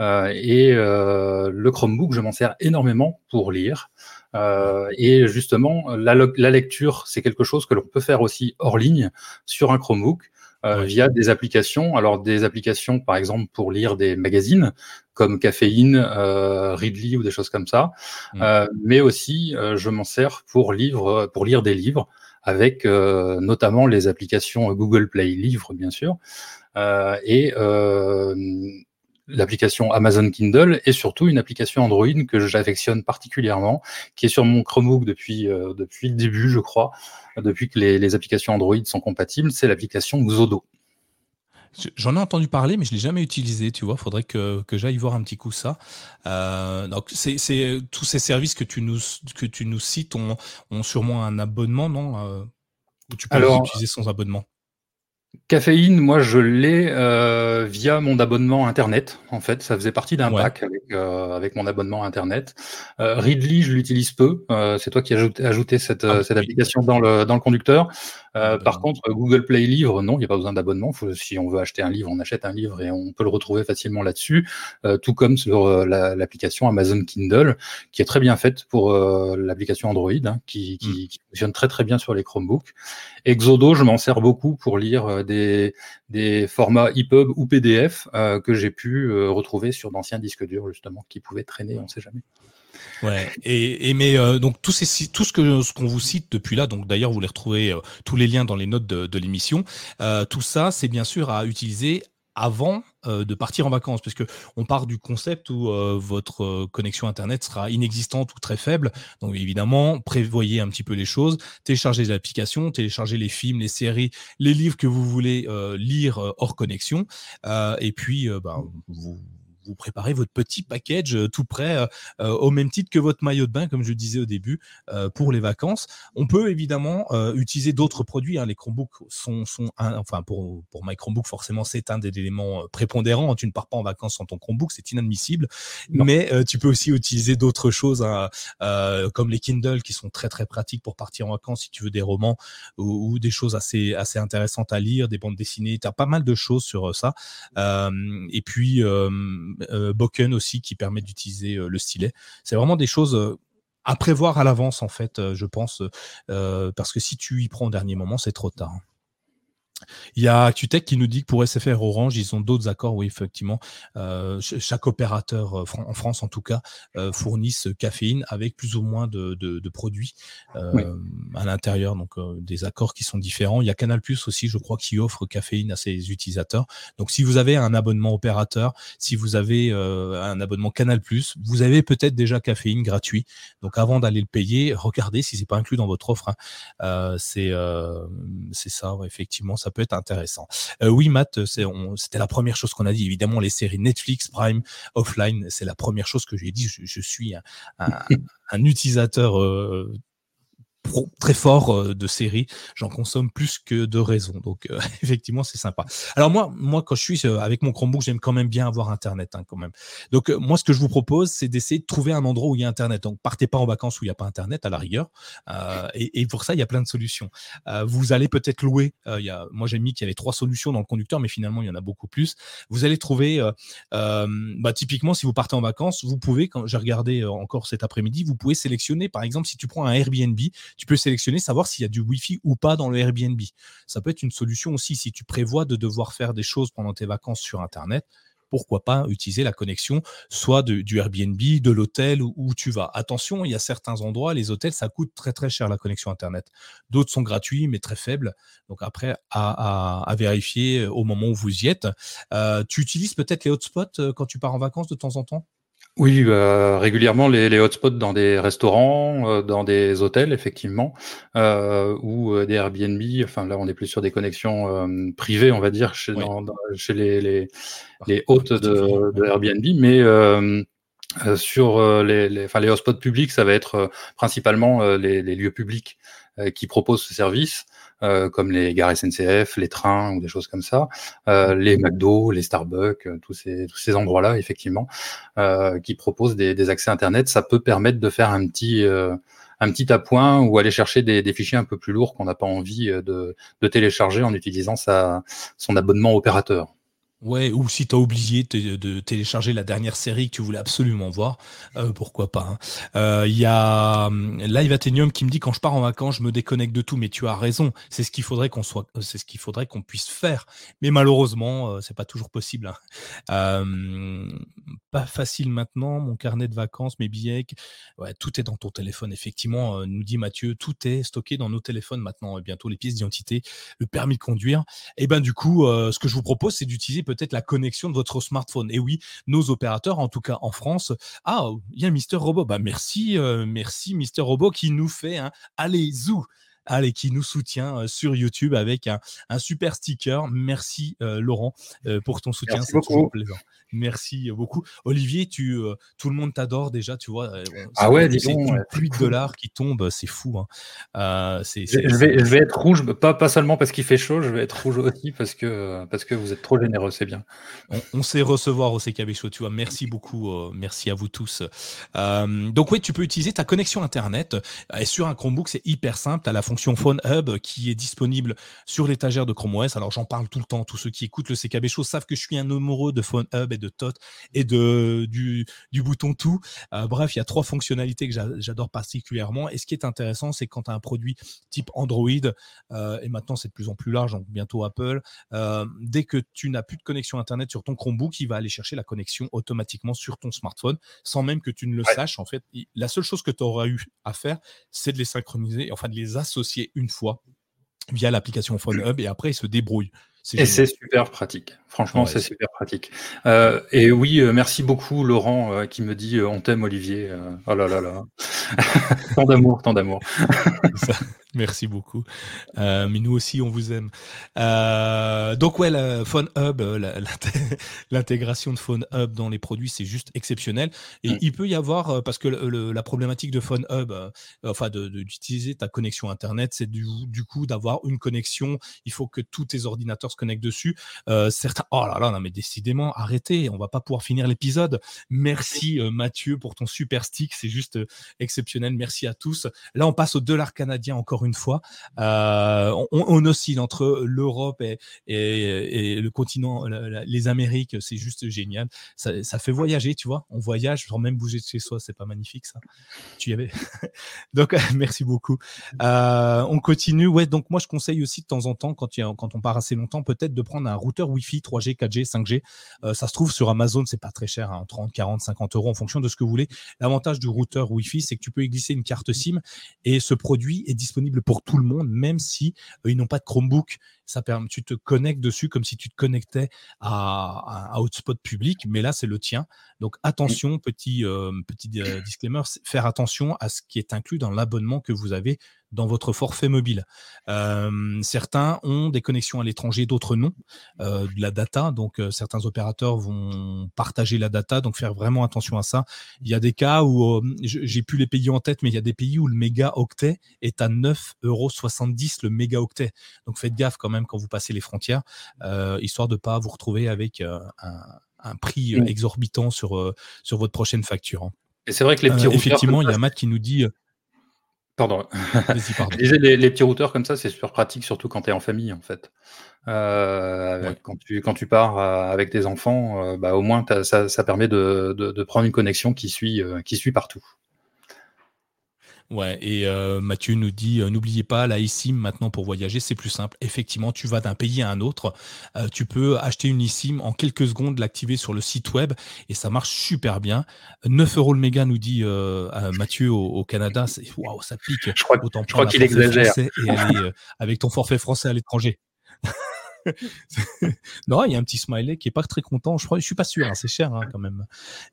et le Chromebook, je m'en sers énormément pour lire. et justement, la, la lecture, c'est quelque chose que l'on peut faire aussi hors ligne sur un Chromebook. Euh, via des applications. Alors des applications, par exemple, pour lire des magazines comme Caféine, euh, Readly ou des choses comme ça. Mm. Euh, mais aussi, je m'en sers pour, livre, pour lire des livres avec notamment les applications Google Play Livres, bien sûr, et l'application Amazon Kindle et surtout une application Android que j'affectionne particulièrement, qui est sur mon Chromebook depuis, depuis le début, je crois, depuis que les, applications Android sont compatibles, c'est l'application Xodo. J'en ai entendu parler, mais je l'ai jamais utilisé. Tu vois, faudrait que, que j'aille voir un petit coup ça. Euh, donc, c'est tous ces services que tu nous que tu nous cites ont, ont sûrement un abonnement, non euh, Ou tu peux les utiliser sans abonnement? Caféine, moi je l'ai euh, via mon abonnement internet. En fait, ça faisait partie d'un pack avec, euh, avec, mon abonnement internet. Euh, Readly, je l'utilise peu. c'est toi qui as ajouté, cette, ah cette application dans le, dans le conducteur. Euh, par contre, Google Play Livre, non, il n'y a pas besoin d'abonnement. Si on veut acheter un livre, on achète un livre et on peut le retrouver facilement là-dessus. Euh, tout comme sur euh, l'application Amazon Kindle, qui est très bien faite pour l'application Android, hein, qui, qui, mm. qui, fonctionne très très bien sur les Chromebooks. Exodo, je m'en sers beaucoup pour lire des, des formats EPUB ou PDF que j'ai pu retrouver sur d'anciens disques durs, justement, qui pouvaient traîner, on ne sait jamais. Ouais. Et, mais euh, donc tout, ce que ce qu'on vous cite depuis là, donc d'ailleurs vous les retrouvez euh, tous les liens dans les notes de, l'émission. Euh, tout ça, c'est bien sûr à utiliser avant de partir en vacances, parce que on part du concept où votre connexion internet sera inexistante ou très faible. Donc évidemment, prévoyez un petit peu les choses, téléchargez les applications, téléchargez les films, les séries, les livres que vous voulez lire hors connexion, et puis bah, vous vous préparez votre petit package euh, tout prêt euh, euh, au même titre que votre maillot de bain, comme je disais au début, pour les vacances. On peut évidemment utiliser d'autres produits. Hein. Les Chromebooks sont, sont enfin pour, pour My Chromebook, forcément, c'est un des éléments prépondérants. Tu ne pars pas en vacances sans ton Chromebook, c'est inadmissible. Mais tu peux aussi utiliser d'autres choses, hein, comme les Kindle, qui sont très très pratiques pour partir en vacances si tu veux des romans ou, des choses assez assez intéressantes à lire, des bandes dessinées. Tu as pas mal de choses sur ça. et puis Boken aussi qui permet d'utiliser euh, le stylet. C'est vraiment des choses euh, à prévoir à l'avance en fait, je pense, parce que si tu y prends au dernier moment, c'est trop tard. Il y a ActuTech qui nous dit que pour SFR Orange, ils ont d'autres accords. Oui, effectivement, euh, chaque opérateur euh, en France, en tout cas, euh, fournissent caféine avec plus ou moins de, produits à l'intérieur. Donc, des accords qui sont différents. Il y a Canal Plus aussi, je crois, qui offre caféine à ses utilisateurs. Donc, si vous avez un abonnement opérateur, si vous avez un abonnement Canal Plus, vous avez peut-être déjà caféine gratuit. Donc, avant d'aller le payer, regardez si c'est pas inclus dans votre offre. Hein. c'est c'est ça, effectivement, ça peut être intéressant. Euh, oui, Matt, c'était la première chose qu'on a dit. Évidemment, les séries Netflix, Prime, offline, c'est la première chose que j'ai dit. Je, suis un, utilisateur euh, très fort euh, de séries. J'en consomme plus que de raisons. Donc, euh, effectivement, c'est sympa. Alors, moi, moi, quand je suis euh, avec mon Chromebook, j'aime quand même bien avoir Internet, hein, quand même. Donc, moi, ce que je vous propose, c'est d'essayer de trouver un endroit où il y a Internet. Donc, partez pas en vacances où il n'y a pas Internet, à la rigueur. et, pour ça, il y a plein de solutions. vous allez peut-être louer. moi, j'ai mis qu'il y avait trois solutions dans le conducteur, mais finalement, il y en a beaucoup plus. Vous allez trouver, bah, typiquement, si vous partez en vacances, vous pouvez, quand j'ai regardé encore cet après-midi, vous pouvez sélectionner, par exemple, si tu prends un Airbnb, tu peux sélectionner, savoir s'il y a du Wi-Fi ou pas dans le Airbnb. Ça peut être une solution aussi si tu prévois de devoir faire des choses pendant tes vacances sur Internet. Pourquoi pas utiliser la connexion soit du Airbnb, de l'hôtel où, tu vas. Attention, il y a certains endroits, les hôtels, ça coûte très très cher la connexion Internet. D'autres sont gratuits mais très faibles. Donc après, à, vérifier au moment où vous y êtes. Euh, tu utilises peut-être les hotspots euh, quand tu pars en vacances de temps en temps? Oui, bah, régulièrement les, les hotspots dans des restaurants, euh, dans des hôtels, effectivement, euh, ou euh, des Airbnb. Enfin, là, on est plus sur des connexions privées, on va dire, chez, chez les, les, les hôtes de, de, Airbnb, mais sur les, les, enfin, les hotspots publics, ça va être principalement les, lieux publics qui proposent ce service. Euh, comme les gares SNCF, les trains ou des choses comme ça, euh, les McDo, les Starbucks, euh, tous ces, tous ces endroits-là, effectivement, qui proposent des, des, accès Internet. Ça peut permettre de faire un petit un petit appoint ou aller chercher des, des fichiers un peu plus lourds qu'on n'a pas envie de, de, télécharger en utilisant sa, son abonnement opérateur. Ouais, ou si tu as oublié de, télécharger la dernière série que tu voulais absolument voir, euh, pourquoi pas. Il hein. euh, y a hum, Live Athenium qui me dit quand je pars en vacances, je me déconnecte de tout, mais tu as raison, c'est ce qu'il faudrait qu'on soit, c'est ce qu'il faudrait qu'on puisse faire. Mais malheureusement, euh, c'est pas toujours possible. Hein. pas facile maintenant, mon carnet de vacances, mes billets, ouais, tout est dans ton téléphone. Effectivement, nous dit Mathieu, tout est stocké dans nos téléphones maintenant. Bientôt les pièces d'identité, le permis de conduire. Et ben du coup, ce que je vous propose, c'est d'utiliser peut-être la connexion de votre smartphone. Et oui, nos opérateurs, en tout cas en France, ah, il y a Mister Robot. Bah merci, euh, merci Mister Robot qui nous fait un allez zou allez, qui nous soutient euh, sur YouTube avec un, super sticker. Merci euh, Laurent pour ton soutien, c'est toujours plaisant. Merci beaucoup. Olivier, tu, euh, tout le monde t'adore déjà, tu vois. Euh, ah ouais, une pluie de dollars qui tombe, c'est fou. Hein. Euh, je, vais, être rouge, pas, pas seulement parce qu'il fait chaud, je vais être rouge aussi parce que, parce que vous êtes trop généreux, c'est bien. On, sait recevoir au CKB Show, tu vois. Merci beaucoup, merci à vous tous. donc oui, tu peux utiliser ta connexion Internet. Et sur un Chromebook, c'est hyper simple. Tu as la fonction Phone Hub qui est disponible sur l'étagère de Chrome OS. Alors j'en parle tout le temps. Tous ceux qui écoutent le CKB Show savent que je suis un amoureux de Phone Hub et de Tot et de, du, du bouton tout. Euh, bref, il y a trois fonctionnalités que j'adore particulièrement. Et ce qui est intéressant, c'est quand tu as un produit type Android, euh, et maintenant c'est de plus en plus large, donc bientôt Apple, euh, dès que tu n'as plus de connexion Internet sur ton Chromebook, il va aller chercher la connexion automatiquement sur ton smartphone, sans même que tu ne le saches. En fait, la seule chose que tu auras eu à faire, c'est de les synchroniser, enfin de les associer une fois via l'application Phone Hub et après il se débrouille. Et c'est super pratique. Franchement, c'est super pratique. Euh, et oui, euh, merci beaucoup Laurent euh, qui me dit on t'aime Olivier. oh là là là. tant d'amour, tant d'amour. Merci beaucoup. Euh, mais nous aussi, on vous aime. Euh, donc ouais, la Phone Hub, euh, l'intégration de Phone Hub dans les produits, c'est juste exceptionnel. Et mm. il peut y avoir, parce que la problématique de Phone Hub, enfin d'utiliser ta connexion Internet, c'est du, du, coup d'avoir une connexion. Il faut que tous tes ordinateurs se connectent dessus. certains Oh là là, non, mais décidément, arrêtez, on va pas pouvoir finir l'épisode. Merci Mathieu pour ton super stick, c'est juste exceptionnel. Merci à tous. Là, on passe au dollar canadien encore une fois. Euh, on, oscille entre l'Europe et, le continent, les Amériques, c'est juste génial. Ça, fait voyager, tu vois. On voyage sans même bouger de chez soi, c'est pas magnifique ça. Tu y avais. donc, merci beaucoup. on continue. Ouais, donc moi, je conseille aussi de temps en temps, quand, quand on part assez longtemps, peut-être de prendre un routeur Wi-Fi 3G, 4G, 5G. ça se trouve sur Amazon, c'est pas très cher, 30, 40, 50 euros en fonction de ce que vous voulez. L'avantage du routeur Wi-Fi, c'est que tu peux y glisser une carte SIM et ce produit est disponible pour tout le monde, même si euh, ils n'ont pas de Chromebook. Ça permet, tu te connectes dessus comme si tu te connectais à, un hotspot public, mais là c'est le tien. Donc attention, petit euh, petit euh, disclaimer, faire attention à ce qui est inclus dans l'abonnement que vous avez dans votre forfait mobile. certains ont des connexions à l'étranger, d'autres non, de la data. Donc certains opérateurs vont partager la data, donc faire vraiment attention à ça. Il y a des cas où j'ai pu les pays en tête, mais il y a des pays où le mégaoctet est à 9,70 euros le mégaoctet. Donc faites gaffe quand même quand vous passez les frontières, histoire de pas vous retrouver avec un, prix exorbitant sur, sur votre prochaine facture. Hein. Et c'est vrai que les petits effectivement, il y a Matt qui nous dit Pardon. les, petits routeurs comme ça, c'est super pratique, surtout quand tu es en famille, en fait. Euh, quand, tu, quand tu pars euh, avec des enfants, euh, bah, au moins ça, ça, permet de, de, prendre une connexion qui suit, qui suit partout. Ouais, et euh, Mathieu nous dit euh, n'oubliez pas la eSIM maintenant pour voyager, c'est plus simple. Effectivement, tu vas d'un pays à un autre, euh, tu peux acheter une eSIM en quelques secondes, l'activer sur le site web et ça marche super bien. 9 euros le méga nous dit Mathieu au, Canada, c'est waouh, ça pique. Je crois, je crois qu'il exagère. Et aller avec ton forfait français à l'étranger. non, il y a un petit smiley qui est pas très content. Je crois, suis pas sûr, hein, c'est cher hein, quand même.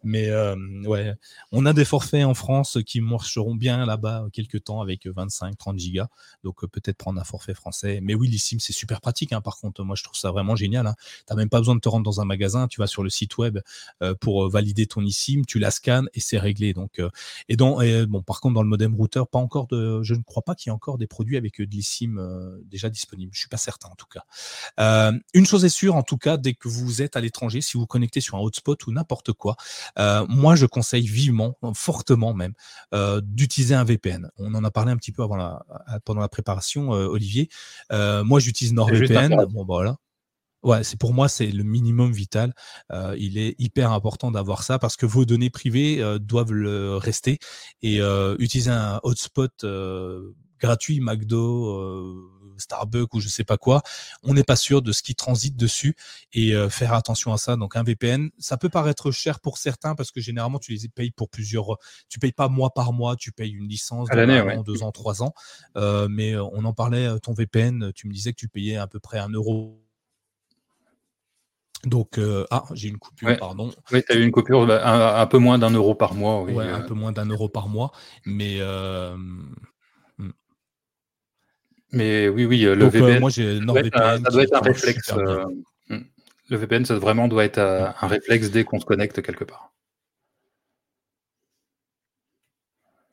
Mais euh, ouais, on a des forfaits en France qui marcheront bien là-bas quelques temps avec 25-30 gigas. Donc euh, peut-être prendre un forfait français. Mais oui, l'eSIM c'est super pratique. Hein, par contre, moi je trouve ça vraiment génial. Tu même pas besoin de te rendre dans un magasin. Tu vas sur le site web euh, pour valider ton eSIM, tu la scannes et c'est réglé. Donc et bon, par contre dans le modem router, pas encore de, je ne crois pas qu'il y ait encore des produits avec de l'eSIM déjà disponibles. Je suis pas certain en tout cas. Euh, une chose est sûre, en tout cas, dès que vous êtes à l'étranger, si vous, connectez sur un hotspot ou n'importe quoi, euh, moi je conseille vivement, fortement même, euh, d'utiliser un VPN. On en a parlé un petit peu avant la, pendant la préparation, Olivier. moi j'utilise NordVPN. Bon, bah, voilà. Ouais, c'est pour moi c'est le minimum vital. il est hyper important d'avoir ça parce que vos données privées doivent le rester et utiliser un hotspot gratuit McDo Starbucks ou je sais pas quoi, on n'est pas sûr de ce qui transite dessus et euh, faire attention à ça. Donc un VPN, ça peut paraître cher pour certains parce que généralement tu les payes pour plusieurs, tu payes pas mois par mois, tu payes une licence de un deux ans, trois ans. Euh, mais euh, on en parlait, ton VPN, tu me disais que tu payais à peu près un euro donc, ah, j'ai une coupure, pardon. Oui, tu as eu une coupure bah, un, peu moins d'un euro par mois. Oui, un peu moins d'un euro par mois. Mais mais oui, oui, le euh, VPN. moi, j'ai NordVPN. Ça doit être un réflexe. Euh, hmm. le VPN, ça vraiment doit être euh, un réflexe dès qu'on se connecte quelque part.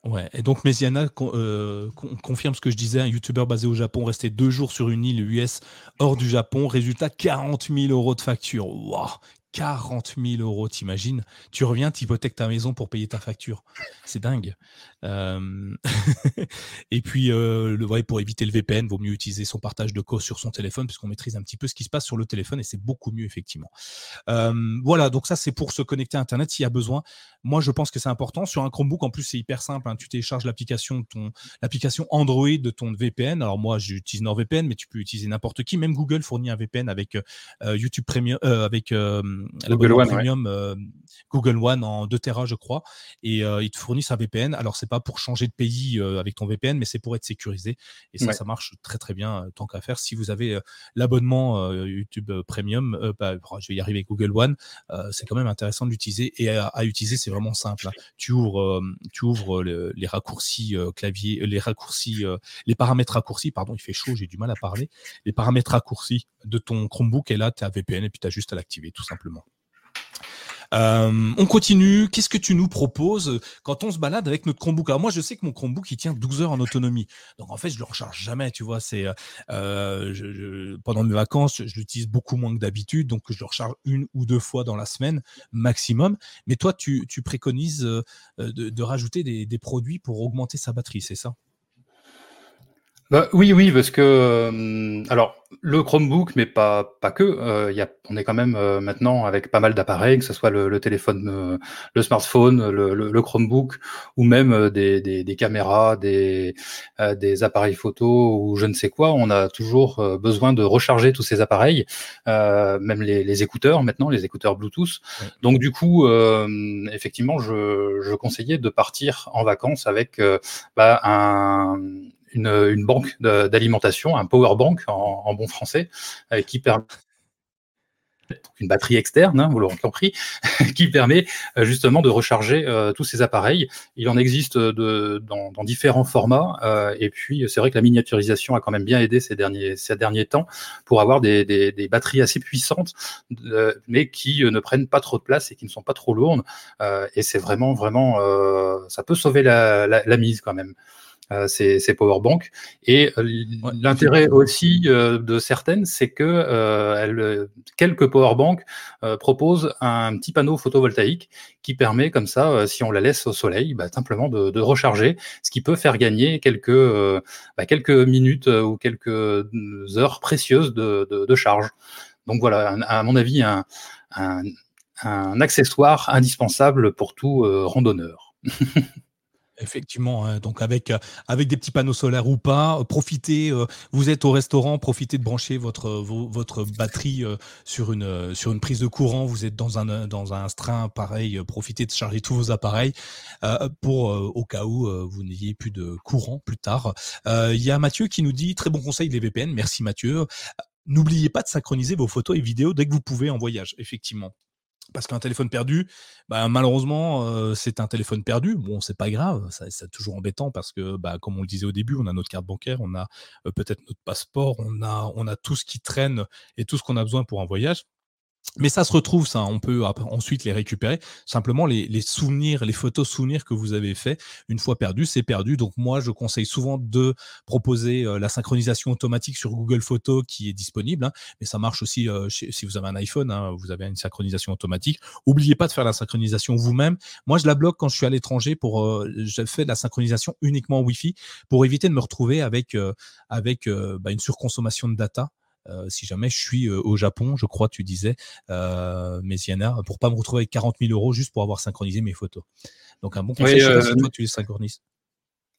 Ouais, et donc Mesiana confirme ce que je disais, un youtubeur basé au Japon resté deux jours sur une île US hors du Japon, résultat 40 000 euros de facture. Wow, 40 000 euros, t'imagines? Tu reviens, tu hypothèques ta maison pour payer ta facture. C'est dingue. et puis, euh, le, pour éviter le VPN, vaut mieux utiliser son partage de code sur son téléphone, puisqu'on maîtrise un petit peu ce qui se passe sur le téléphone, et c'est beaucoup mieux, effectivement. voilà, donc ça, c'est pour se connecter à Internet s'il y a besoin. Moi, je pense que c'est important. Sur un Chromebook, en plus, c'est hyper simple. Hein. Tu télécharges l'application ton l'application Android de ton VPN. Alors moi, j'utilise NordVPN, mais tu peux utiliser n'importe qui. Même Google fournit un VPN avec euh, YouTube Premium, euh, avec Google One, Premium, euh, Google One en 2 Tera, je crois, et ils te fournissent un VPN. Alors, c'est pas pour changer de pays avec ton VPN, mais c'est pour être sécurisé. Et ça, ça marche très très bien, tant qu'à faire. Si vous avez l'abonnement YouTube Premium, bah, je vais y arriver, Google One, c'est quand même intéressant de l'utiliser. Et à, utiliser, c'est vraiment simple. Hein. Tu ouvres, tu ouvres les raccourcis clavier, les raccourcis, les paramètres raccourcis, pardon, il fait chaud, j'ai du mal à parler. Les paramètres raccourcis de ton Chromebook, et là, tu as VPN, et puis tu as juste à l'activer, tout simplement. On continue. Qu'est-ce que tu nous proposes quand on se balade avec notre Chromebook? Alors moi, je sais que mon Chromebook, il tient 12 heures en autonomie. Donc en fait, je le recharge jamais, tu vois. C'est pendant mes vacances, je l'utilise beaucoup moins que d'habitude, donc je le recharge une ou deux fois dans la semaine maximum. Mais toi, tu, préconises de, rajouter des produits pour augmenter sa batterie, c'est ça? Bah, oui, oui, parce que euh, alors le Chromebook, mais pas pas que. Euh, y a, on est quand même euh, maintenant avec pas mal d'appareils, que ce soit le, téléphone, euh, le smartphone, le, le, Chromebook, ou même des, des, des caméras, des des appareils photo ou je ne sais quoi. On a toujours besoin de recharger tous ces appareils, même les, les, écouteurs maintenant, les écouteurs Bluetooth. Donc du coup, effectivement, je, je conseillais de partir en vacances avec bah, un une, banque d'alimentation, un power bank en, bon français, euh, qui permet une batterie externe, hein, vous l'aurez compris, qui permet euh, justement de recharger euh, tous ces appareils. Il en existe de, dans, différents formats, et puis c'est vrai que la miniaturisation a quand même bien aidé ces derniers, ces derniers temps pour avoir des, des, batteries assez puissantes, mais qui ne prennent pas trop de place et qui ne sont pas trop lourdes. et c'est vraiment, vraiment, ça peut sauver la, la mise quand même euh, ces, ces powerbanks. Et euh, l'intérêt aussi euh, de certaines, c'est que euh, quelques powerbanks proposent un petit panneau photovoltaïque qui permet comme ça, si on la laisse au soleil, bah, simplement de, de, recharger, ce qui peut faire gagner quelques, bah, quelques minutes ou quelques heures précieuses de, de, de charge. Donc voilà, à mon avis, un, un, un accessoire indispensable pour tout randonneur. Effectivement, hein, donc avec, euh, avec des petits panneaux solaires ou pas, euh, profitez, euh, vous êtes au restaurant, profitez de brancher votre, batterie sur, une, prise de courant, vous êtes dans un, dans pareil, profitez de charger tous vos appareils pour au cas où vous n'ayez plus de courant plus tard. Il y a Mathieu qui nous dit très bon conseil les VPN, merci Mathieu. N'oubliez pas de synchroniser vos photos et vidéos dès que vous pouvez en voyage, effectivement. Parce qu'un téléphone perdu, bah, malheureusement, euh, c'est un téléphone perdu. Bon, c'est pas grave, c'est toujours embêtant parce que, bah, comme on le disait au début, on a notre carte bancaire, on a euh, peut-être notre passeport, on a, on a tout ce qui traîne et tout ce qu'on a besoin pour un voyage. Mais ça se retrouve, ça. On peut ensuite les récupérer. Simplement, les, souvenirs, les photos souvenirs que vous avez fait, une fois perdu, c'est perdu. Donc moi, je conseille souvent de proposer euh, la synchronisation automatique sur Google Photos qui est disponible. Hein. mais ça marche aussi euh, si vous avez un iPhone, hein, vous avez une synchronisation automatique. Oubliez pas de faire la synchronisation vous-même. Moi, je la bloque quand je suis à l'étranger pour. Euh, je fais de la synchronisation uniquement Wi-Fi pour éviter de me retrouver avec avec bah, une surconsommation de data. Euh, si jamais je suis euh, au Japon, je crois, tu disais, euh, Messiana, pour pas me retrouver avec 40 000 euros juste pour avoir synchronisé mes photos. Donc un bon conseil, si toi tu les synchronises.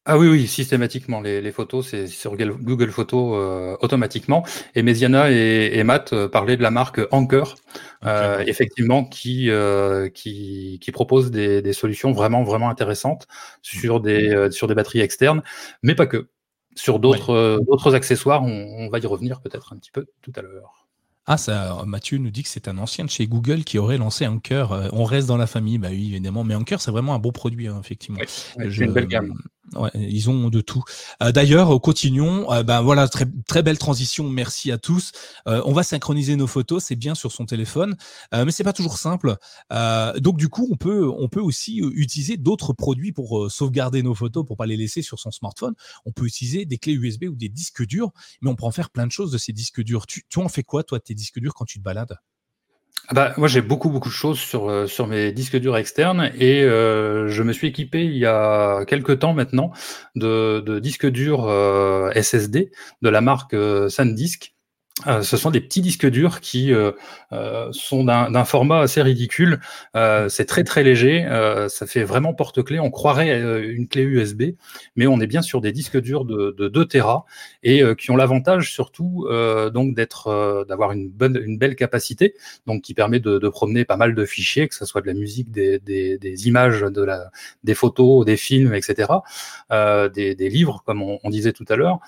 Ah oui, oui, systématiquement. Les, photos, c'est sur Google Photos automatiquement. Et Mesiana et, Matt parlaient de la marque Anker, effectivement, qui, qui, qui, propose des, des, solutions vraiment, vraiment intéressantes sur des, sur des batteries externes, mais pas que. Sur d'autres euh, d'autres accessoires, on, on, va y revenir peut-être un petit peu tout à l'heure. Ah, ça, Mathieu nous dit que c'est un ancien de chez Google qui aurait lancé Anker. Euh, on reste dans la famille, bah oui, évidemment. Mais Anker, c'est vraiment un beau produit, hein, effectivement. une belle gamme. Ouais, ils ont de tout. Euh, d'ailleurs, continuons. Euh, ben voilà, très très belle transition. Merci à tous. Euh, on va synchroniser nos photos, c'est bien sur son téléphone, mais c'est pas toujours simple. donc du coup, on peut on peut aussi utiliser d'autres produits pour sauvegarder nos photos, pour pas les laisser sur son smartphone. On peut utiliser des clés USB ou des disques durs, mais on peut en faire plein de choses de ces disques durs. Tu, tu en fais quoi toi, tes disques durs quand tu te balades? Bah, moi, j'ai beaucoup, beaucoup de choses sur, euh, sur mes disques durs externes et euh, je me suis équipé il y a quelques temps maintenant de, de disques durs euh, SSD de la marque SanDisk euh, ce sont des petits disques durs qui euh, euh, sont d'un format assez ridicule. c'est très très léger, ça fait vraiment porte-clés. On croirait une clé USB, mais on est bien sur des disques durs de, de 2 Tera et qui ont l'avantage surtout donc d'être d'avoir une bonne une belle capacité, donc qui permet de, promener pas mal de fichiers, que ce soit de la musique, des, images, des photos, des films, etc., des, livres comme on disait tout à l'heure.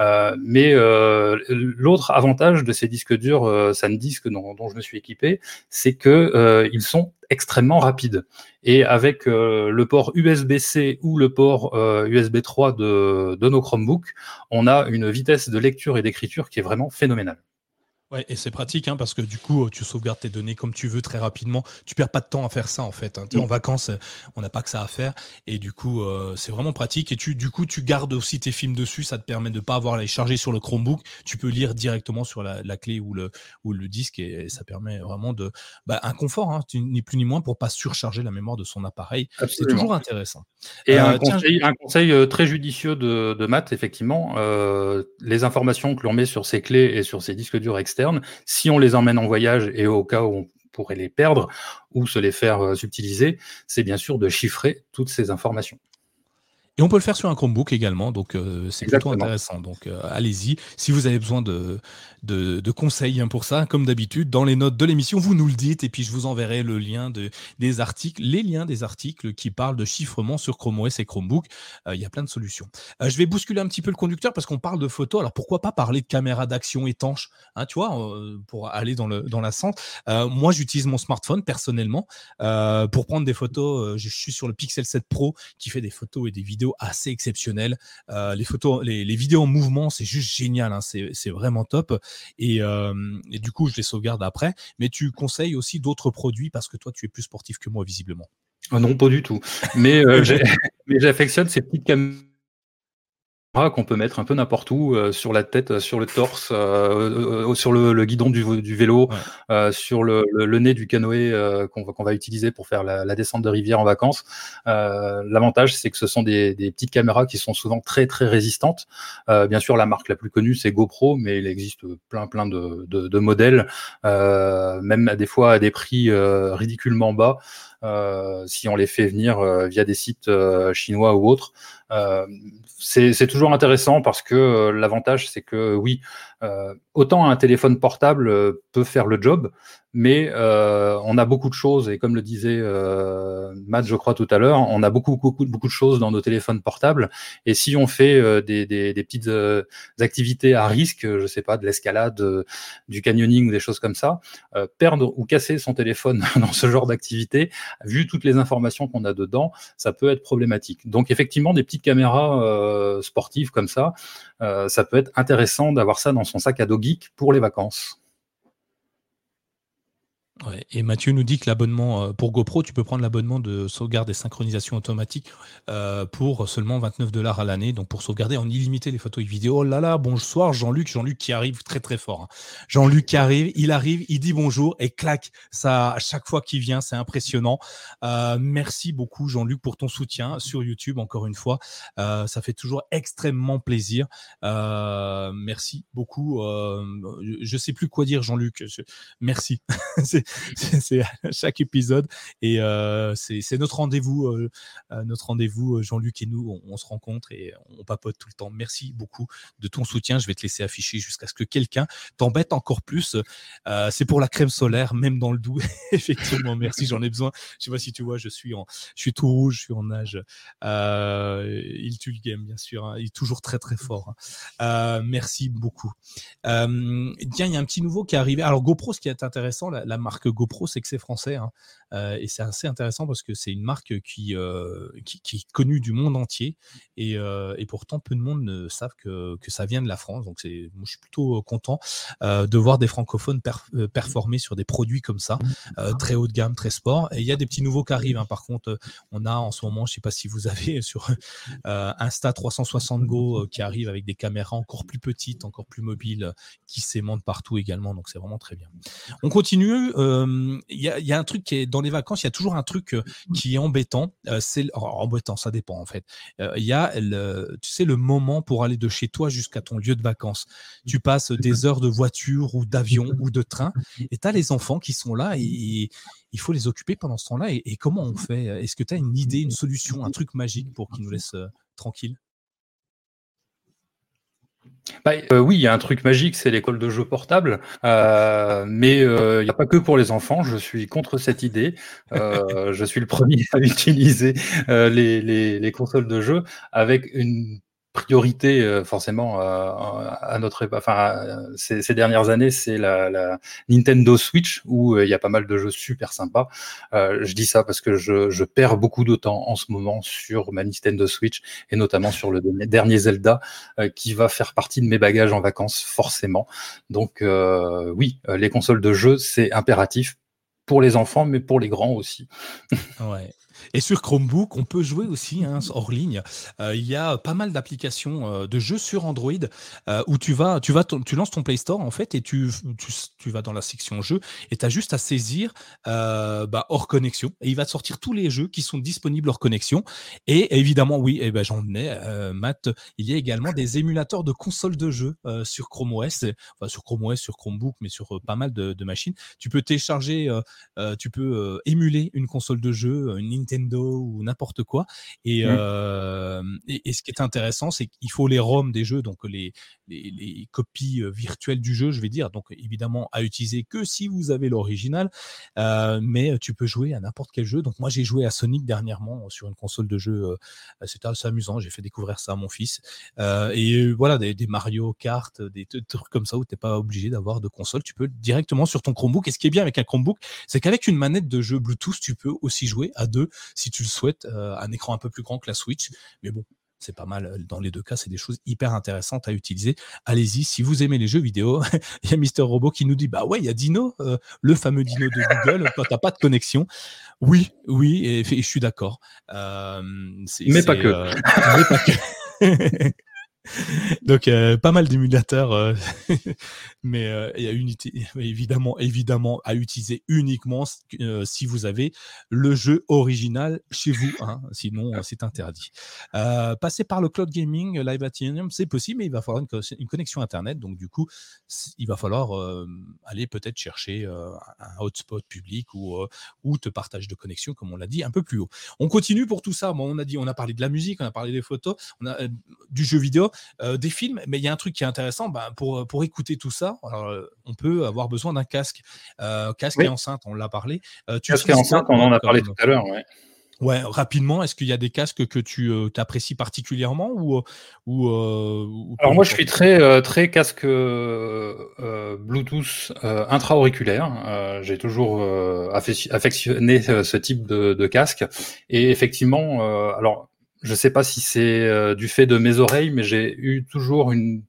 Euh, mais euh, l'autre avantage de ces disques durs euh, SanDisk dont, dont, je me suis équipé, c'est que ils sont extrêmement rapides. Et avec le port USB-C ou le port USB 3 de, de nos Chromebooks, on a une vitesse de lecture et d'écriture qui est vraiment phénoménale. Ouais, et c'est pratique hein, parce que du coup, tu sauvegardes tes données comme tu veux très rapidement. Tu perds pas de temps à faire ça en fait. Hein. En vacances, on n'a pas que ça à faire et du coup, euh, c'est vraiment pratique. Et tu, du coup, tu gardes aussi tes films dessus. Ça te permet de pas avoir à les charger sur le Chromebook. Tu peux lire directement sur la, clé ou le ou le disque et, ça permet vraiment de bah, un confort, hein, ni plus ni moins pour pas surcharger la mémoire de son appareil. C'est toujours intéressant. Et un, euh, conseil, euh, très judicieux de, de Matt, effectivement, les informations que l'on met sur ses clés et sur ses disques durs externes si on les emmène en voyage et au cas où on pourrait les perdre ou se les faire euh, subtiliser, c'est bien sûr de chiffrer toutes ces informations. Et on peut le faire sur un Chromebook également, donc euh, c'est plutôt intéressant. Donc euh, allez-y. Si vous avez besoin de, de, conseils hein, pour ça, comme d'habitude, dans les notes de l'émission, vous nous le dites, et puis je vous enverrai le lien de, des articles, les liens des articles qui parlent de chiffrement sur Chrome OS et Chromebook. Euh, il y a plein de solutions. je vais bousculer un petit peu le conducteur parce qu'on parle de photos. Alors pourquoi pas parler de caméra d'action étanche, hein, tu vois, pour aller dans le dans la centre. moi, j'utilise mon smartphone personnellement pour prendre des photos. je suis sur le Pixel 7 Pro qui fait des photos et des vidéos assez exceptionnel. Euh, les photos, les, vidéos en mouvement, c'est juste génial. Hein, c'est vraiment top. Euh, et, du coup, je les sauvegarde après. Mais tu conseilles aussi d'autres produits parce que toi, tu es plus sportif que moi, visiblement. Ah non, pas du tout. Mais, euh, mais j'affectionne ces petites caméras qu'on peut mettre un peu n'importe où, euh, sur la tête, euh, sur le torse, euh, sur le, guidon du, vélo, sur le, nez du canoë qu'on va utiliser pour faire la, descente de rivière en vacances. L'avantage, c'est que ce sont des, petites caméras qui sont souvent très très résistantes. bien sûr, la marque la plus connue, c'est GoPro, mais il existe plein plein de, de modèles, même des fois à des prix ridiculement bas. Euh, si on les fait venir euh, via des sites euh, chinois ou autres. c'est toujours intéressant parce que l'avantage, c'est que oui, autant un téléphone portable peut faire le job, mais euh, on a beaucoup de choses, et comme le disait euh, Matt, je crois tout à l'heure, on a beaucoup, beaucoup, beaucoup de choses dans nos téléphones portables, et si on fait euh, des, des, des, petites euh, activités à risque, je sais pas, de l'escalade, euh, du canyoning ou des choses comme ça, perdre ou casser son téléphone dans ce genre d'activité, vu toutes les informations qu'on a dedans, ça peut être problématique. Donc effectivement, des petites caméras sportives comme ça, ça peut être intéressant d'avoir ça dans son sac à dos geek pour les vacances et Mathieu nous dit que l'abonnement euh, pour GoPro, tu peux prendre l'abonnement de sauvegarde et synchronisation automatique euh, pour seulement 29 dollars à l'année, donc pour sauvegarder en illimité les photos et vidéos. Oh là là, bonsoir Jean-Luc, Jean-Luc qui arrive très très fort. Hein. Jean-Luc qui arrive, il arrive, il dit bonjour et clac, ça à chaque fois qu'il vient, c'est impressionnant. Euh, merci beaucoup Jean-Luc pour ton soutien sur YouTube encore une fois, ça fait toujours extrêmement plaisir. merci beaucoup. je sais plus quoi dire Jean-Luc, merci. chaque épisode et euh, c'est notre rendez-vous, euh, euh, notre rendez-vous Jean-Luc et nous, on, se rencontre et on papote tout le temps. Merci beaucoup de ton soutien. Je vais te laisser afficher jusqu'à ce que quelqu'un t'embête encore plus. c'est pour la crème solaire, même dans le doux. Effectivement, merci. J'en ai besoin. Je sais pas si tu vois, je suis en, je suis tout rouge, je suis en âge. il tue le game, bien sûr. Hein. Il est toujours très très fort. Hein. merci beaucoup. tiens, il y a un petit nouveau qui est arrivé. Alors GoPro, ce qui est intéressant, la marque GoPro, c'est que c'est français. Hein. Euh, et c'est assez intéressant parce que c'est une marque qui, euh, qui, est connue du monde entier. Et, euh, et, pourtant, peu de monde ne savent que, que ça vient de la France. Donc, c'est, moi, je suis plutôt content de voir des francophones performer sur des produits comme ça, très haut de gamme, très sport. Et il y a des petits nouveaux qui arrivent. Hein. Par contre, on a en ce moment, je ne sais pas si vous avez sur Insta 360 Go qui arrive avec des caméras encore plus petites, encore plus mobiles, qui s'aimantent partout également. Donc, c'est vraiment très bien. On continue il y, a, un truc qui est dans les vacances, il y a toujours un truc qui est embêtant. c'est embêtant, ça dépend en fait. Il y a le, tu sais le moment pour aller de chez toi jusqu'à ton lieu de vacances. Tu passes des heures de voiture ou d'avion ou de train, et tu as les enfants qui sont là et, il faut les occuper pendant ce temps-là. Et, comment on fait? Est-ce que tu as une idée, une solution, un truc magique pour qu'ils nous laissent tranquilles? Bah, euh, oui, il y a un truc magique, c'est l'école de jeux portable, euh, mais euh, il n'y a pas que pour les enfants. Je suis contre cette idée. je suis le premier à utiliser les, les, consoles de jeux avec une priorité euh, forcément à notre enfin ces, dernières années c'est la, Nintendo Switch où il y a pas mal de jeux super sympas euh, je dis ça parce que je, je perds beaucoup de temps en ce moment sur ma Nintendo Switch et notamment sur le dernier Zelda qui va faire partie de mes bagages en vacances forcément donc oui les consoles de jeux c'est impératif pour les enfants, mais pour les grands aussi. ouais. Et sur Chromebook, on peut jouer aussi hein, hors ligne. Euh, il y a pas mal d'applications euh, de jeux sur Android euh, où tu vas, tu vas, tu lances ton Play Store en fait et tu, tu, vas dans la section jeux et tu as juste à saisir bah, hors connexion et il va te sortir tous les jeux qui sont disponibles hors connexion. Et évidemment, oui, eh ben j'en ai, Matt, il y a également des émulateurs de consoles de jeux sur Chrome OS, enfin sur Chrome OS, sur Chromebook, mais sur pas mal de, de, machines. Tu peux télécharger, tu peux émuler une console de jeu, une Nintendo ou n'importe quoi. Mmh. Euh, et, et, ce qui est intéressant, c'est qu'il faut les ROM des jeux, donc les, les, copies euh, virtuelles du jeu, je vais dire. Donc évidemment à utiliser que si vous avez l'original, euh, mais tu peux jouer à n'importe quel jeu. Donc moi j'ai joué à Sonic dernièrement sur une console de jeu. C'était assez amusant. J'ai fait découvrir ça à mon fils. et voilà des, Mario Kart, des trucs comme ça où t'es pas obligé d'avoir de console. Tu peux directement sur ton Chromebook. Et ce qui est bien avec un Chromebook, c'est qu'avec une manette de jeu Bluetooth, tu peux aussi jouer à deux si tu le souhaites, euh, un écran un peu plus grand que la Switch. Mais bon, c'est pas mal. Euh, dans les deux cas, c'est des choses hyper intéressantes à utiliser. Allez-y, si vous aimez les jeux vidéo, il y a Mister Robot qui nous dit Bah ouais, il y a Dino, euh, le fameux Dino de Google, toi, t'as pas de connexion. Oui, oui, et, je suis d'accord. mais, pas que. mais pas que. Donc euh, pas mal d'émulateurs, euh, mais euh, y a unité, évidemment, à utiliser uniquement si vous avez le jeu original chez vous, hein, sinon c'est interdit. passer par le cloud gaming, live Ethereum, c'est possible, mais il va falloir une, connexion internet, donc du coup il va falloir aller peut-être chercher un hotspot public ou ou te partage de connexion, comme on l'a dit un peu plus haut. On continue pour tout ça. Bon, on a dit, on a parlé de la musique, on a parlé des photos, on a du jeu vidéo. Euh, des films, mais il y a un truc qui est intéressant, bah, pour, pour écouter tout ça, euh, on peut avoir besoin d'un casque. Euh, casque et enceinte, on l'a parlé. casque et enceinte, on en a parlé tout à l'heure, ouais. Ouais, rapidement, est-ce qu'il y a des casques que tu apprécies particulièrement ou, ou, Alors moi, je suis très très casque Bluetooth intra-auriculaire. J'ai toujours affectionné ce type de, de, casque et effectivement, alors je sais pas si c'est euh, du fait de mes oreilles, mais j'ai eu toujours une,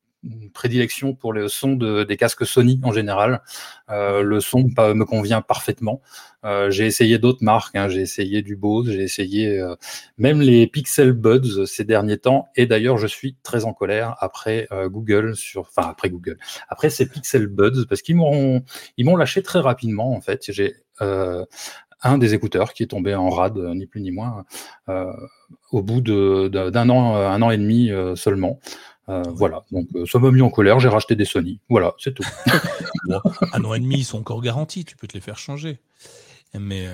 prédilection pour le son de, des casques Sony en général. Euh, le son me convient parfaitement. Euh, j'ai essayé d'autres marques, hein. j'ai essayé du Bose, j'ai essayé euh, même les Pixel Buds ces derniers temps. Et d'ailleurs, je suis très en colère après euh, Google sur, enfin après Google, après ces Pixel Buds parce qu'ils m'ont ils m'ont lâché très rapidement en fait. J'ai un des écouteurs qui est tombé en rade, ni plus ni moins, euh, au bout d'un an, un an et demi euh, seulement. Euh, voilà, donc ça m'a mis en colère, j'ai racheté des Sony. Voilà, c'est tout. un an et demi, ils sont encore garantis, tu peux te les faire changer. Mais.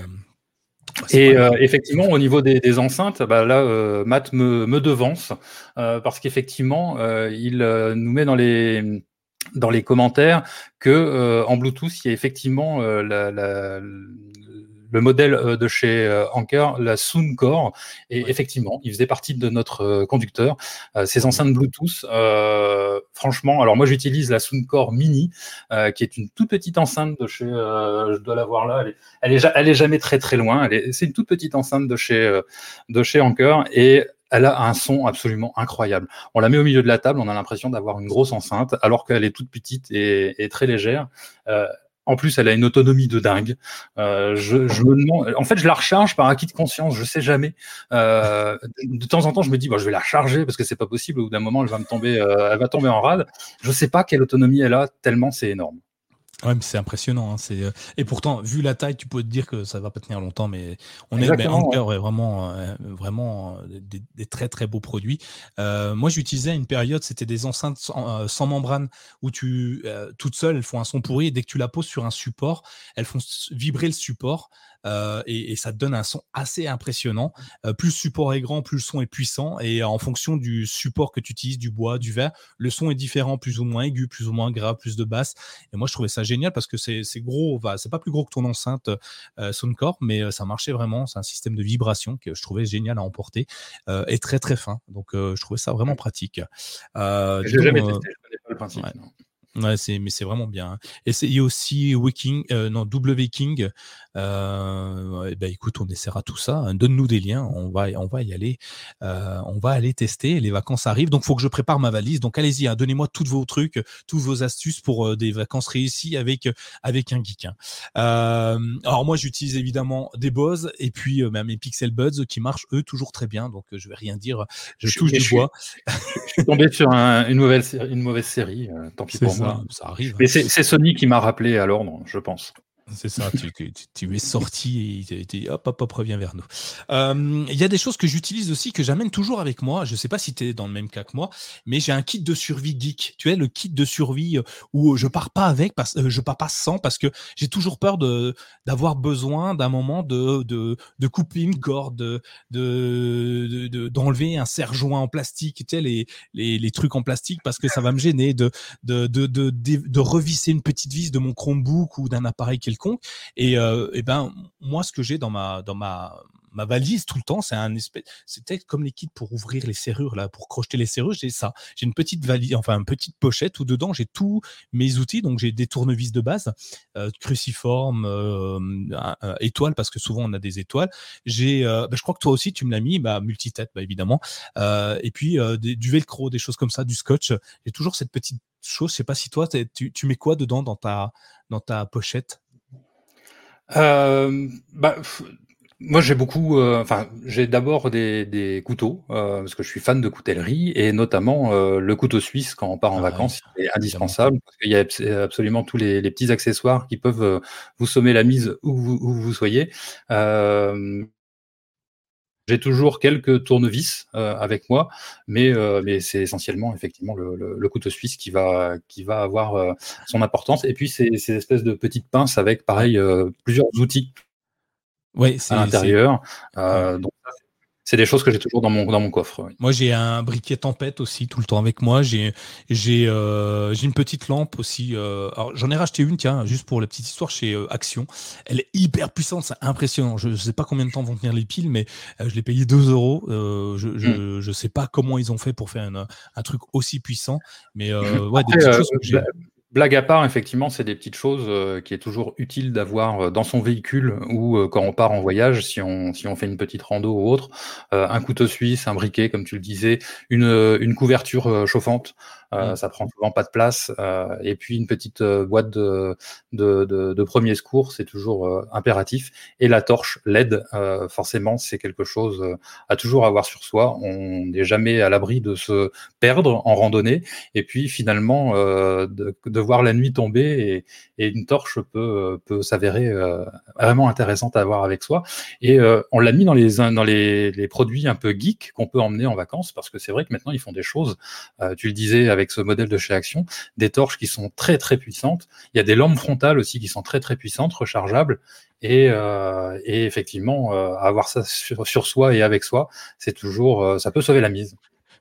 et effectivement, au niveau des, enceintes, bah là, Matt me, me devance parce qu'effectivement, il nous met dans les dans les commentaires que en Bluetooth, il y a effectivement la, la, le modèle euh, de chez euh, Anker, la Soundcore, et effectivement, il faisait partie de notre euh, conducteur. ces enceintes Bluetooth, franchement, alors moi j'utilise la Soundcore Mini, qui est une toute petite enceinte de chez, je dois la voir là, elle est, elle est, jamais très très loin. C'est une toute petite enceinte de chez, de chez Anker et elle a un son absolument incroyable. On la met au milieu de la table, on a l'impression d'avoir une grosse enceinte, alors qu'elle est toute petite et, et très légère. Euh, en plus, elle a une autonomie de dingue. Euh, je, me demande, en fait, je la recharge par acquis de conscience. Je sais jamais. Euh, de temps en temps, je me dis, bon, je vais la recharger parce que c'est pas possible. Au bout d'un moment, elle va me tomber, euh, elle va tomber en rade. Je sais pas quelle autonomie elle a, tellement c'est énorme. Ouais, mais c'est impressionnant. Hein, c'est... Euh, et pourtant, vu la taille, tu peux te dire que ça va pas tenir longtemps, mais on est mais vraiment, euh, vraiment euh, des, très très beaux produits. moi, j'utilisais une période, c'était des enceintes sans, membrane où tu, toutes seules, elles font un son pourri et dès que tu la poses sur un support, elles font vibrer le support. Euh, et, ça te donne un son assez impressionnant. Euh, plus le support est grand, plus le son est puissant. Et en fonction du support que tu utilises, du bois, du verre, le son est différent, plus ou moins aigu, plus ou moins grave, plus de basse. Et moi, je trouvais ça génial parce que c'est gros, c'est pas plus gros que ton enceinte Soundcore, mais ça marchait vraiment. C'est un système de vibration que je trouvais génial à emporter et très très fin. Donc je trouvais ça vraiment pratique. J'ai jamais testé, je connais pas le principe. Ouais, c'est, mais c'est vraiment bien. Hein. Et il y a aussi Wiking, euh, non, W King. Euh, ben, écoute, on essaiera tout ça. Hein. Donne-nous des liens. On va, on va y aller. Euh, on va aller tester. Les vacances arrivent. Donc, il faut que je prépare ma valise. Donc, allez-y. Hein. Donnez-moi tous vos trucs, tous vos astuces pour euh, des vacances réussies avec, avec un geek. Euh, alors, moi, j'utilise évidemment des Bose et puis même mes Pixel Buds qui marchent, eux, toujours très bien. Donc, je vais rien dire. Je, touche du bois. Je, suis tombé sur une, nouvelle, une mauvaise série. tant pis pour moi ça arrive. Mais c'est Sony qui m'a rappelé à l'ordre, je pense. C'est ça, tu, es sorti et hop, hop, hop, reviens vers nous. Euh, il y a des choses que j'utilise aussi, que j'amène toujours avec moi. Je ne sais pas si tu es dans le même cas que moi, mais j'ai un kit de survie geek. Tu es le kit de survie euh, où je pars pas avec, parce, euh, je pars pas sans, parce que j'ai toujours peur de d'avoir besoin d'un moment de, de, de, couper une corde, de, d'enlever de, un serre-joint en plastique, tu sais, les, les, les, trucs en plastique, parce que ça va me gêner de, de, de, de, de revisser une petite vis de mon Chromebook ou d'un appareil quelconque et, euh, et ben moi, ce que j'ai dans ma dans ma ma valise tout le temps, c'est un espèce, c'était comme les kits pour ouvrir les serrures là, pour crocheter les serrures. J'ai ça. J'ai une petite valise, enfin une petite pochette où dedans j'ai tous mes outils. Donc j'ai des tournevis de base, euh, cruciforme, euh, étoile parce que souvent on a des étoiles. J'ai, bah, je crois que toi aussi tu me l'as mis, bah multitête bah, évidemment. et puis du velcro, des choses comme ça, du scotch. J'ai toujours cette petite chose. Je sais pas si toi tu, tu mets quoi dedans dans ta dans ta pochette? Euh, bah, moi, j'ai beaucoup. Euh, enfin, j'ai d'abord des, des couteaux euh, parce que je suis fan de coutellerie et notamment euh, le couteau suisse quand on part en ah vacances, c'est indispensable parce qu'il y a absolument tous les, les, petits accessoires qui peuvent euh, vous sommer la mise où vous, où vous soyez. Euh, j'ai toujours quelques tournevis euh, avec moi, mais, euh, mais c'est essentiellement effectivement le, le, couteau suisse qui va, qui va avoir euh, son importance. Et puis ces, ces espèces de petites pinces avec pareil plusieurs outils à l'intérieur. donc c'est des choses que j'ai toujours dans mon, dans mon coffre. Moi, j'ai un briquet tempête aussi tout le temps avec moi. J'ai j'ai euh, j'ai une petite lampe aussi. Euh, alors j'en ai racheté une, tiens, juste pour la petite histoire chez euh, Action. Elle est hyper puissante, c'est impressionnant. Je ne sais pas combien de temps vont tenir les piles, mais je l'ai payé 2 euros. je, je, hmm. je sais pas comment ils ont fait pour faire un, un truc aussi puissant, mais ouais, des petites choses que j'ai. Blague à part, effectivement, c'est des petites choses euh, qui est toujours utile d'avoir euh, dans son véhicule ou euh, quand on part en voyage, si on, si on fait une petite rando ou autre, un couteau suisse, un briquet, comme tu le disais, une, une couverture chauffante, mmh. ça prend souvent pas de place, et puis une petite boîte de, de, de, de premier secours, c'est toujours impératif, et la torche LED, forcément, c'est quelque chose à toujours avoir sur soi. On n'est jamais à l'abri de se perdre en randonnée, et puis finalement de, de voir la nuit tomber et, une torche peut, peut s'avérer euh, vraiment intéressante à avoir avec soi. Et euh, on l'a mis dans les, dans les, les produits un peu geeks qu'on peut emmener en vacances parce que c'est vrai que maintenant ils font des choses, euh, tu le disais avec ce modèle de chez Action, des torches qui sont très très puissantes. Il y a des lampes frontales aussi qui sont très très puissantes, rechargeables. Et, et effectivement, avoir ça sur, sur, soi et avec soi, c'est toujours, ça peut sauver la mise.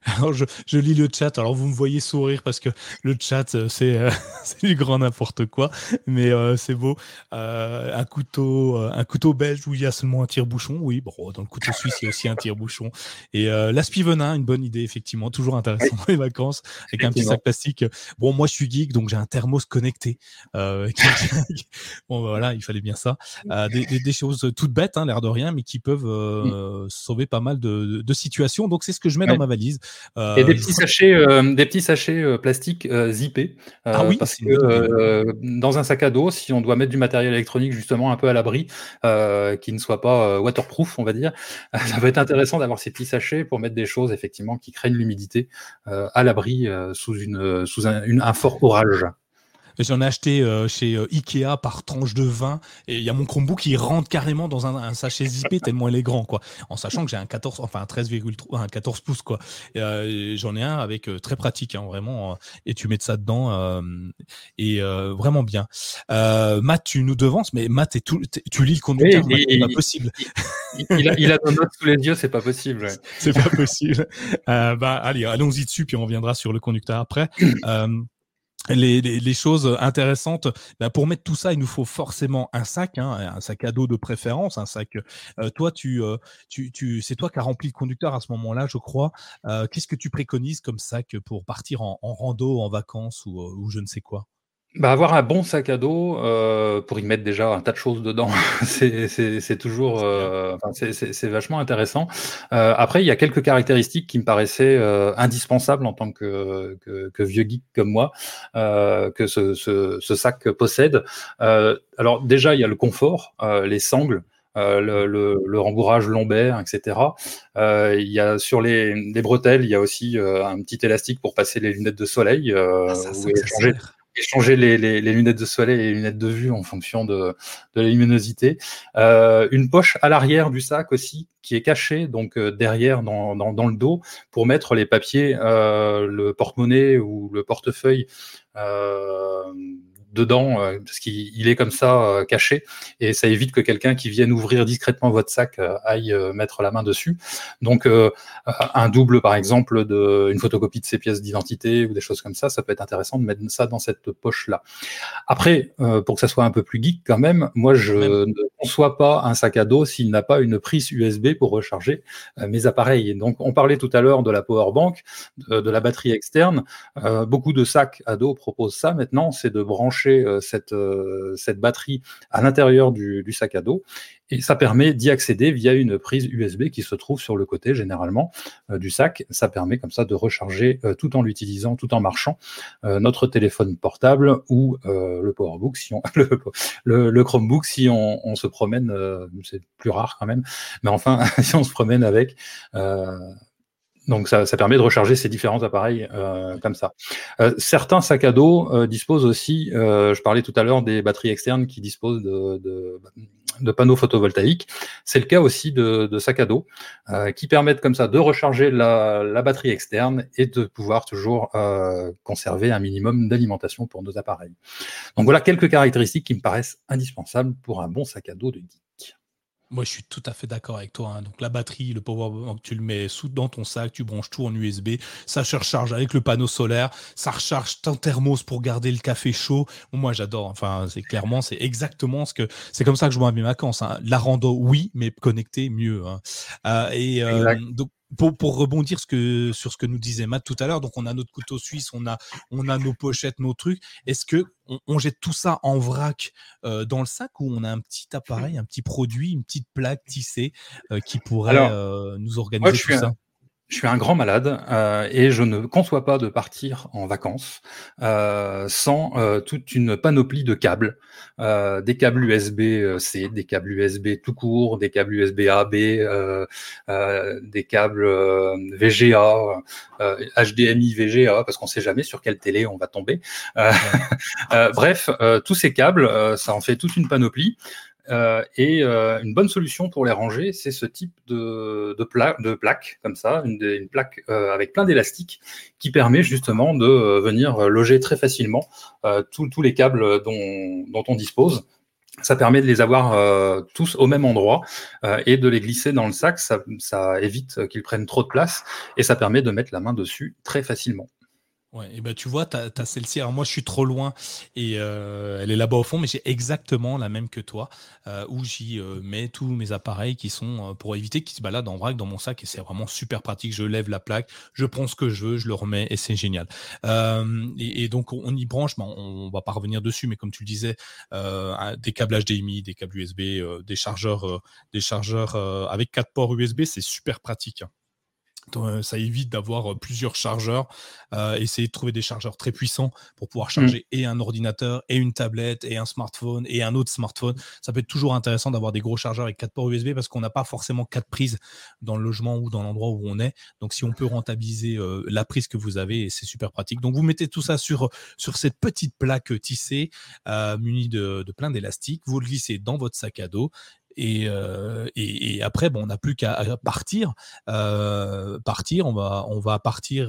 Alors je, je, lis le chat, alors vous me voyez sourire parce que le chat euh, c'est euh, du grand n'importe quoi, mais euh, c'est beau. Euh, un couteau, un couteau belge où il y a seulement un tire-bouchon, oui. Bon, dans le couteau suisse il y a aussi un tire-bouchon. Et l'aspivenin, une bonne idée effectivement, toujours intéressant pour les vacances avec un petit sac plastique. Bon, moi je suis geek donc j'ai un thermos connecté. bon bah, voilà, il fallait bien ça. Des, des, des, choses toutes bêtes, hein, l'air de rien, mais qui peuvent mm. sauver pas mal de, de situations. Donc c'est ce que je mets dans ma valise. Euh, et des petits sachets, euh, des petits sachets euh, plastiques zippés. ah oui, parce que dans un sac à dos, si on doit mettre du matériel électronique justement un peu à l'abri, qui ne soit pas waterproof, on va dire, ça va être intéressant d'avoir ces petits sachets pour mettre des choses effectivement qui craignent l'humidité à l'abri sous une sous un fort orage. J'en ai acheté euh, chez euh, Ikea par tranche de 20 et il y a mon Chromebook qui rentre carrément dans un, sachet zippé tellement il est grand quoi. En sachant que j'ai un 14 enfin un 13,3 un 14 pouces quoi. Euh, j'en ai un avec très pratique hein, vraiment et tu mets ça dedans et vraiment bien. Matt tu nous devances mais Matt tout, tu lis le conducteur c'est pas possible. Il, a, il a nos notes sous les yeux c'est pas possible. c'est pas possible. bah allez allons-y dessus puis on reviendra sur le conducteur après. les, choses intéressantes. Bah, pour mettre tout ça, il nous faut forcément un sac, hein, un sac à dos de préférence, un sac. Euh, toi, tu, euh, tu, tu c'est toi qui as rempli le conducteur à ce moment-là, je crois. Euh, qu'est-ce que tu préconises comme sac pour partir en, rando, en vacances ou, ou je ne sais quoi? Bah, avoir un bon sac à dos euh, pour y mettre déjà un tas de choses dedans, c'est toujours euh, c'est vachement intéressant. Euh, après, il y a quelques caractéristiques qui me paraissaient euh, indispensables en tant que, que, que, vieux geek comme moi que ce, ce, ce, sac possède. alors déjà, il y a le confort, les sangles. le, le, le, rembourrage lombaire, etc. Euh, il y a sur les, les, bretelles, il y a aussi un petit élastique pour passer les lunettes de soleil, ah, ça, ça, changer, changer les, lunettes de soleil et les lunettes de vue en fonction de, la luminosité. Euh, une poche à l'arrière du sac aussi qui est cachée, donc euh, derrière dans, dans, le dos, pour mettre les papiers, euh, le porte-monnaie ou le portefeuille dedans, euh, parce qu'il est comme ça euh, caché, et ça évite que quelqu'un qui vienne ouvrir discrètement votre sac euh, aille mettre la main dessus. Donc un double, par exemple, de une photocopie de ses pièces d'identité ou des choses comme ça, ça peut être intéressant de mettre ça dans cette poche-là. Après, pour que ça soit un peu plus geek quand même, moi je ne conçois pas un sac à dos s'il n'a pas une prise USB pour recharger mes appareils. Donc on parlait tout à l'heure de la power bank, de, de la batterie externe. beaucoup de sacs à dos proposent ça maintenant, c'est de brancher euh, cette, euh, cette batterie à l'intérieur du, sac à dos et ça permet d'y accéder via une prise USB qui se trouve sur le côté généralement euh, du sac. Ça permet comme ça de recharger tout en l'utilisant, tout en marchant, notre téléphone portable ou le PowerBook, si on, le, Chromebook si on, se promène, c'est plus rare quand même, mais enfin si on se promène avec. Donc ça, permet de recharger ces différents appareils euh, comme ça. Euh, certains sacs à dos euh, disposent aussi, je parlais tout à l'heure des batteries externes qui disposent de, panneaux photovoltaïques. C'est le cas aussi de, de sacs à dos qui permettent comme ça de recharger la, la, batterie externe et de pouvoir toujours conserver un minimum d'alimentation pour nos appareils. Donc voilà quelques caractéristiques qui me paraissent indispensables pour un bon sac à dos de geek. Moi, je suis tout à fait d'accord avec toi. Hein. Donc, la batterie, le power bank, tu le mets sous dans ton sac, tu branches tout en USB, ça se recharge avec le panneau solaire, ça recharge ton thermos pour garder le café chaud. Moi, j'adore. Enfin, c'est clairement, c'est exactement ce que c'est comme ça que je vois mes vacances. Hein. La rando, oui, mais connecté, mieux. Hein. Euh, et euh, donc, pour, pour, rebondir ce que, sur ce que nous disait Matt tout à l'heure, donc on a notre couteau suisse, on a, on a nos pochettes, nos trucs. Est-ce que on, jette tout ça en vrac euh, dans le sac ou on a un petit appareil, un petit produit, une petite plaque tissée euh, qui pourrait euh, nous organiser tout ça? Je suis un grand malade euh, et je ne conçois pas de partir en vacances euh, sans euh, toute une panoplie de câbles, euh, des câbles USB-C, des câbles USB tout court, des câbles USB AB, euh, euh, des câbles VGA, HDMI VGA, parce qu'on sait jamais sur quelle télé on va tomber. bref, tous ces câbles, ça en fait toute une panoplie. Euh, et euh, une bonne solution pour les ranger, c'est ce type de, de, de plaque, comme ça, une, plaque euh, avec plein d'élastiques qui permet justement de venir loger très facilement tous les câbles dont, on dispose. Ça permet de les avoir tous au même endroit et de les glisser dans le sac. Ça évite qu'ils prennent trop de place et ça permet de mettre la main dessus très facilement. Ouais, et ben tu vois, tu as, celle-ci. Alors moi, je suis trop loin et euh, elle est là-bas au fond, mais j'ai exactement la même que toi, euh, où j'y euh, mets tous mes appareils qui sont pour éviter qu'ils se baladent en vrac dans mon sac et c'est vraiment super pratique. Je lève la plaque, je prends ce que je veux, je le remets et c'est génial. Et, donc on y branche, mais on, va pas revenir dessus, mais comme tu le disais, des câbles HDMI, des câbles USB, des chargeurs, des chargeurs avec quatre ports USB, c'est super pratique. Hein. Euh, ça évite d'avoir euh, plusieurs chargeurs. Euh, essayer de trouver des chargeurs très puissants pour pouvoir mmh. charger et un ordinateur, et une tablette, et un smartphone, et un autre smartphone. Ça peut être toujours intéressant d'avoir des gros chargeurs avec quatre ports USB parce qu'on n'a pas forcément quatre prises dans le logement ou dans l'endroit où on est. Donc, si on peut rentabiliser la prise que vous avez, c'est super pratique. Donc, vous mettez tout ça sur, sur cette petite plaque tissée munie de, de plein d'élastiques. Vous le glissez dans votre sac à dos et, et, après, bon, on n'a plus qu'à partir. partir, on va, on va partir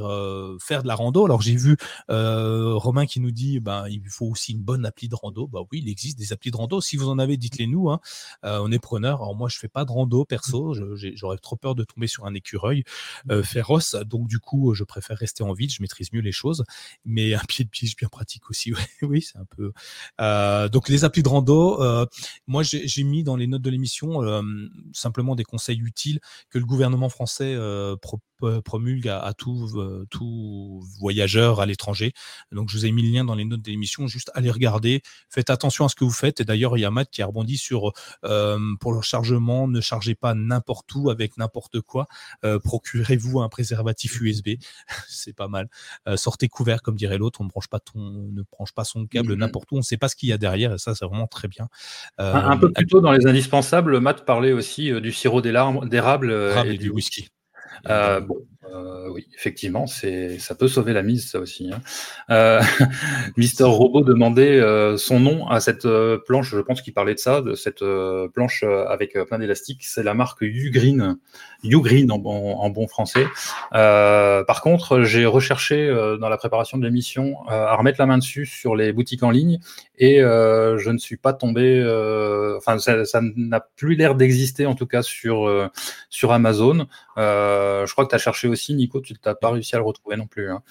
faire de la rando. Alors j'ai vu Romain qui nous dit, ben, il faut aussi une bonne appli de rando. Bah oui, il existe des applis de rando. Si vous en avez, dites-les nous. Hein. on est preneur. Alors moi, je fais pas de rando perso. J'aurais trop peur de tomber sur un écureuil féroce. Donc du coup, je préfère rester en ville. Je maîtrise mieux les choses. Mais un pied de pige bien pratique aussi. oui, c'est un peu. donc les applis de rando. moi, j'ai mis dans les notes de l'émission simplement des conseils utiles que le gouvernement français promulgue à, tout, tout voyageur à l'étranger. Donc, je vous ai mis le lien dans les notes de l'émission. Juste allez regarder. Faites attention à ce que vous faites. Et d'ailleurs, il y a Matt qui a rebondi sur pour le chargement, ne chargez pas n'importe où avec n'importe quoi. Procurez-vous un préservatif USB. C'est pas mal. sortez couvert, comme dirait l'autre. On ne branche pas ton, ne branche pas son câble mmh n'importe où. On ne sait pas ce qu'il y a derrière. Et ça, c'est vraiment très bien. un, peu plus tôt dans les indispensables, Matt parlait aussi du sirop d'érable et, du whisky. Euh, bon, euh, oui, effectivement, c'est ça peut sauver la mise, ça aussi. Hein. Euh, Mister Robot demandait euh, son nom à cette planche. Je pense qu'il parlait de ça, de cette planche avec plein d'élastiques. C'est la marque Ugreen, Ugreen en bon, en bon français. par contre, j'ai recherché dans la préparation de l'émission à remettre la main dessus sur les boutiques en ligne et je ne suis pas tombé. Enfin, ça n'a plus l'air d'exister en tout cas sur sur Amazon. je crois que tu as cherché aussi aussi, Nico, tu n'as pas réussi à le retrouver non plus. Hein.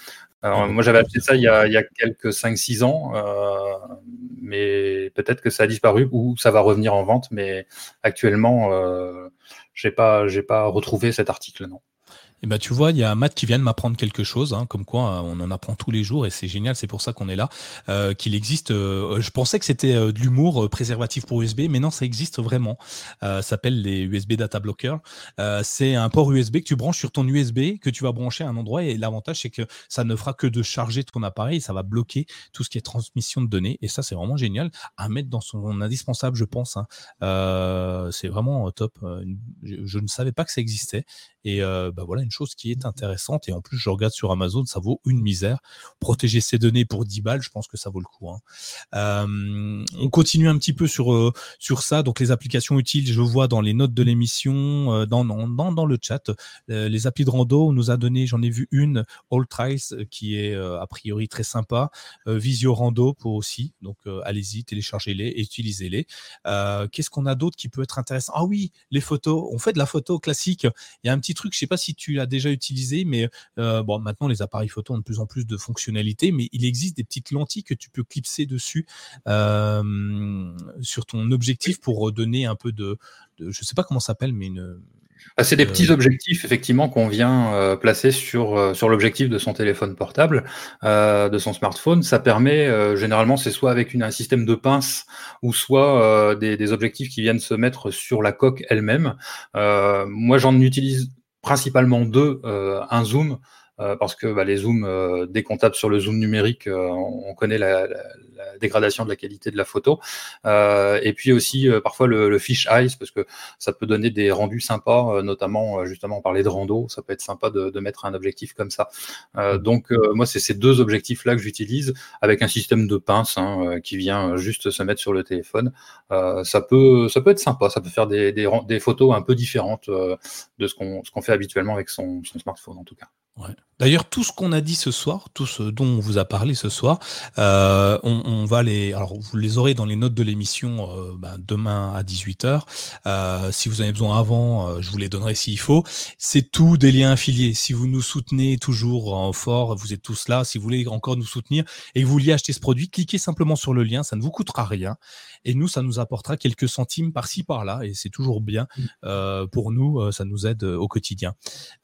moi, j'avais acheté ça il y a, quelques 5-6 ans, euh, mais peut-être que ça a disparu ou ça va revenir en vente. Mais actuellement, euh, je n'ai pas, pas retrouvé cet article, non. Eh ben, tu vois, il y a Matt qui vient de m'apprendre quelque chose, hein, comme quoi euh, on en apprend tous les jours et c'est génial, c'est pour ça qu'on est là. Euh, qu'il existe, euh, je pensais que c'était euh, de l'humour préservatif pour USB, mais non, ça existe vraiment. ça s'appelle les USB Data Blocker. c'est un port USB que tu branches sur ton USB, que tu vas brancher à un endroit et l'avantage c'est que ça ne fera que de charger ton appareil, ça va bloquer tout ce qui est transmission de données et ça c'est vraiment génial à mettre dans son indispensable, je pense. Hein. c'est vraiment top. Je, ne savais pas que ça existait et bah voilà une chose qui est intéressante. Et en plus, je regarde sur Amazon, ça vaut une misère. Protéger ses données pour 10 balles, je pense que ça vaut le coup. Hein. Euh, on continue un petit peu sur, euh, sur ça. Donc, les applications utiles, je vois dans les notes de l'émission, euh, dans, dans, dans, le chat, les applis de rando, on nous a donné, j'en ai vu une, All Trials, qui est a priori très sympa. Visio Rando pour aussi. Donc, allez-y, téléchargez-les et utilisez-les. Qu'est-ce qu'on a d'autre qui peut être intéressant? Ah oui, les photos. On fait de la photo classique. Il y a un petit truc, je sais pas si tu l'as déjà utilisé, mais euh, bon, maintenant les appareils photo ont de plus en plus de fonctionnalités, mais il existe des petites lentilles que tu peux clipser dessus euh, sur ton objectif pour donner un peu de, je je sais pas comment ça s'appelle, mais une ah, c'est des euh, petits objectifs effectivement qu'on vient placer sur sur l'objectif de son téléphone portable, de son smartphone. Ça permet généralement c'est soit avec une, un système de pince ou soit des, des, objectifs qui viennent se mettre sur la coque elle-même. moi j'en utilise principalement deux, euh, un zoom, euh, parce que bah, les zooms, euh, tape sur le zoom numérique, on connaît la, dégradation de la qualité de la photo. et puis aussi parfois le, fish eyes, parce que ça peut donner des rendus sympas, notamment justement on parlait de rando, ça peut être sympa de, mettre un objectif comme ça. donc moi c'est ces deux objectifs-là que j'utilise avec un système de pince hein, qui vient juste se mettre sur le téléphone. ça peut ça peut être sympa, ça peut faire des, des, photos un peu différentes de ce qu'on ce qu'on fait habituellement avec son, son smartphone en tout cas. D'ailleurs, tout ce qu'on a dit ce soir, tout ce dont on vous a parlé ce soir, euh, on, va les. Alors, vous les aurez dans les notes de l'émission euh, ben, demain à 18h. Euh, si vous avez besoin avant, je vous les donnerai s'il faut. C'est tout des liens affiliés. Si vous nous soutenez toujours en fort, vous êtes tous là. Si vous voulez encore nous soutenir et que vous vouliez acheter ce produit, cliquez simplement sur le lien. Ça ne vous coûtera rien. Et nous, ça nous apportera quelques centimes par-ci, par-là. Et c'est toujours bien mmh. pour nous. Ça nous aide au quotidien.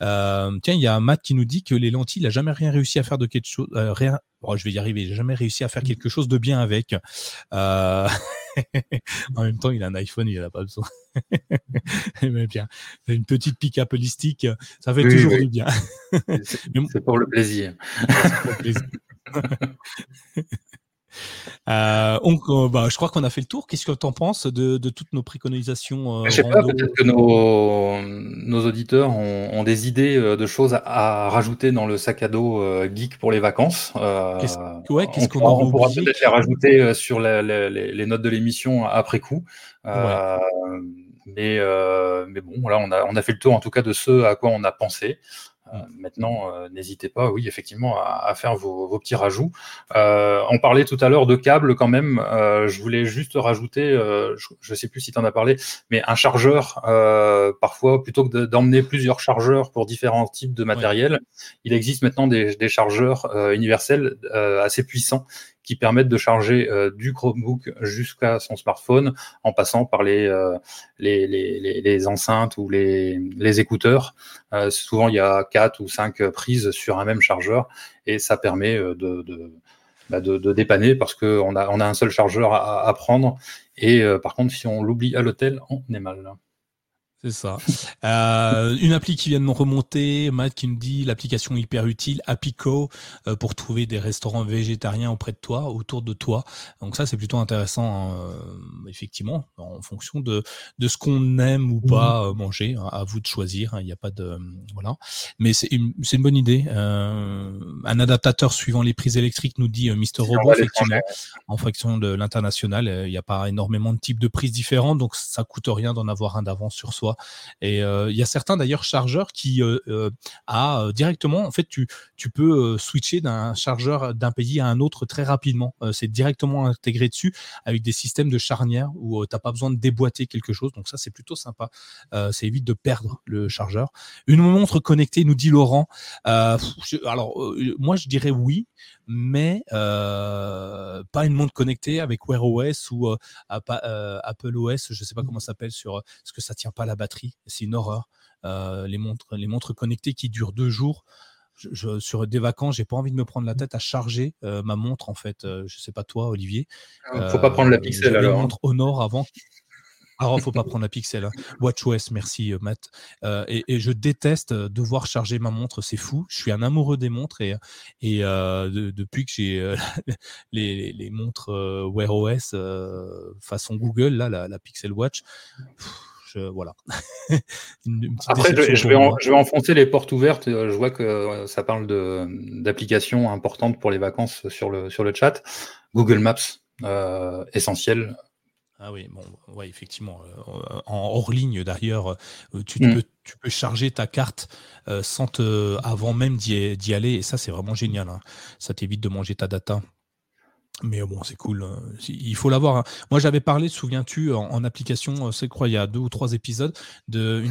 tiens, il y a Matt qui nous dit que les lentilles, il n'a jamais rien réussi à faire de quelque chose. Euh, rien, oh, je vais y arriver. Il n'a jamais réussi à faire quelque chose de bien avec. Euh, en même temps, il a un iPhone, il n'a pas besoin. Mais bien, une petite pique holistique, ça fait toujours du bien. C'est pour le plaisir. Euh, euh, bah, je crois qu'on a fait le tour. Qu'est-ce que tu en penses de, toutes nos préconisations euh, Je sais pas, peut-être que nos, auditeurs ont, des idées de choses à, rajouter dans le sac à dos geek pour les vacances. Qu'est-ce, ouais, qu'est-ce qu'on on pourra peut-être les rajouter sur les, notes de l'émission après coup. mais, mais bon, voilà, on a, on a fait le tour en tout cas de ce à quoi on a pensé. Euh, maintenant, euh, n'hésitez pas, oui, effectivement, à, faire vos, petits rajouts. Euh, on parlait tout à l'heure de câbles quand même. je voulais juste rajouter, je ne sais plus si tu en as parlé, mais un chargeur, parfois, plutôt que d'emmener plusieurs chargeurs pour différents types de matériel, il existe maintenant des, des chargeurs universels assez puissants permettent de charger euh, du Chromebook jusqu'à son smartphone en passant par les, euh, les, les, enceintes ou les, les écouteurs. Euh, souvent, il y a quatre ou cinq prises sur un même chargeur et ça permet de, bah, de, de dépanner parce qu'on a, on a un seul chargeur à prendre. Et par contre, si on l'oublie à l'hôtel, on est mal. C'est ça. Euh, une appli qui vient de me remonter, Matt qui me dit l'application hyper utile, Apico, euh, pour trouver des restaurants végétariens auprès de toi, autour de toi. Donc ça, c'est plutôt intéressant, hein, euh, effectivement, en fonction de, de ce qu'on aime ou pas mhm. manger. Hein, à vous de choisir. Hein, il n'y a pas de voilà. Mais c'est une, c'est une bonne idée. un adaptateur suivant les prises électriques nous dit Mister Robot, effectivement, en fonction de l'international, il n'y a pas énormément de types de prises différentes, donc ça coûte rien d'en avoir un d'avance sur soi. Et euh, il y a certains d'ailleurs chargeurs qui euh, euh, a directement, en fait, tu, tu peux switcher d'un chargeur d'un pays à un autre très rapidement. c'est directement intégré dessus avec des systèmes de charnière où tu n'as pas besoin de déboîter quelque chose. Donc ça, c'est plutôt sympa. ça évite de perdre le chargeur. Une montre connectée, nous dit Laurent. alors, moi, je dirais oui, mais pas une montre connectée avec Wear OS ou Apple OS, je ne sais pas comment ça s'appelle sur ce que ça tient pas la batterie. C'est une horreur. les montres, les montres connectées qui durent deux jours. Je, sur des vacances, j'ai pas envie de me prendre la tête à charger ma montre en fait. je sais pas toi, Olivier. Ah, faut pas prendre la Pixel alors. Hein. montre Honor avant. Alors, faut pas prendre la Pixel. Hein. WatchOS, merci euh, Matt. Euh, et, je déteste euh, devoir charger ma montre, c'est fou. Je suis un amoureux des montres et, et depuis que j'ai les, montres Wear OS façon Google, là, la, Pixel Watch. Voilà. Après, je, vais enfoncer les portes ouvertes. Je vois que ça parle d'applications importantes pour les vacances sur le, sur le chat. Google Maps, essentiel. Ah oui, bon, ouais, effectivement. Euh, en hors ligne d'ailleurs, euh, tu, mm. peux, tu peux charger ta carte euh, sans te, avant même d'y aller, et ça c'est vraiment génial. Hein. Ça t'évite de manger ta data. Mais bon, c'est cool. Hein. Il faut l'avoir. Hein. Moi, j'avais parlé, souviens-tu, en, application, c'est quoi, il y a deux ou trois épisodes, de,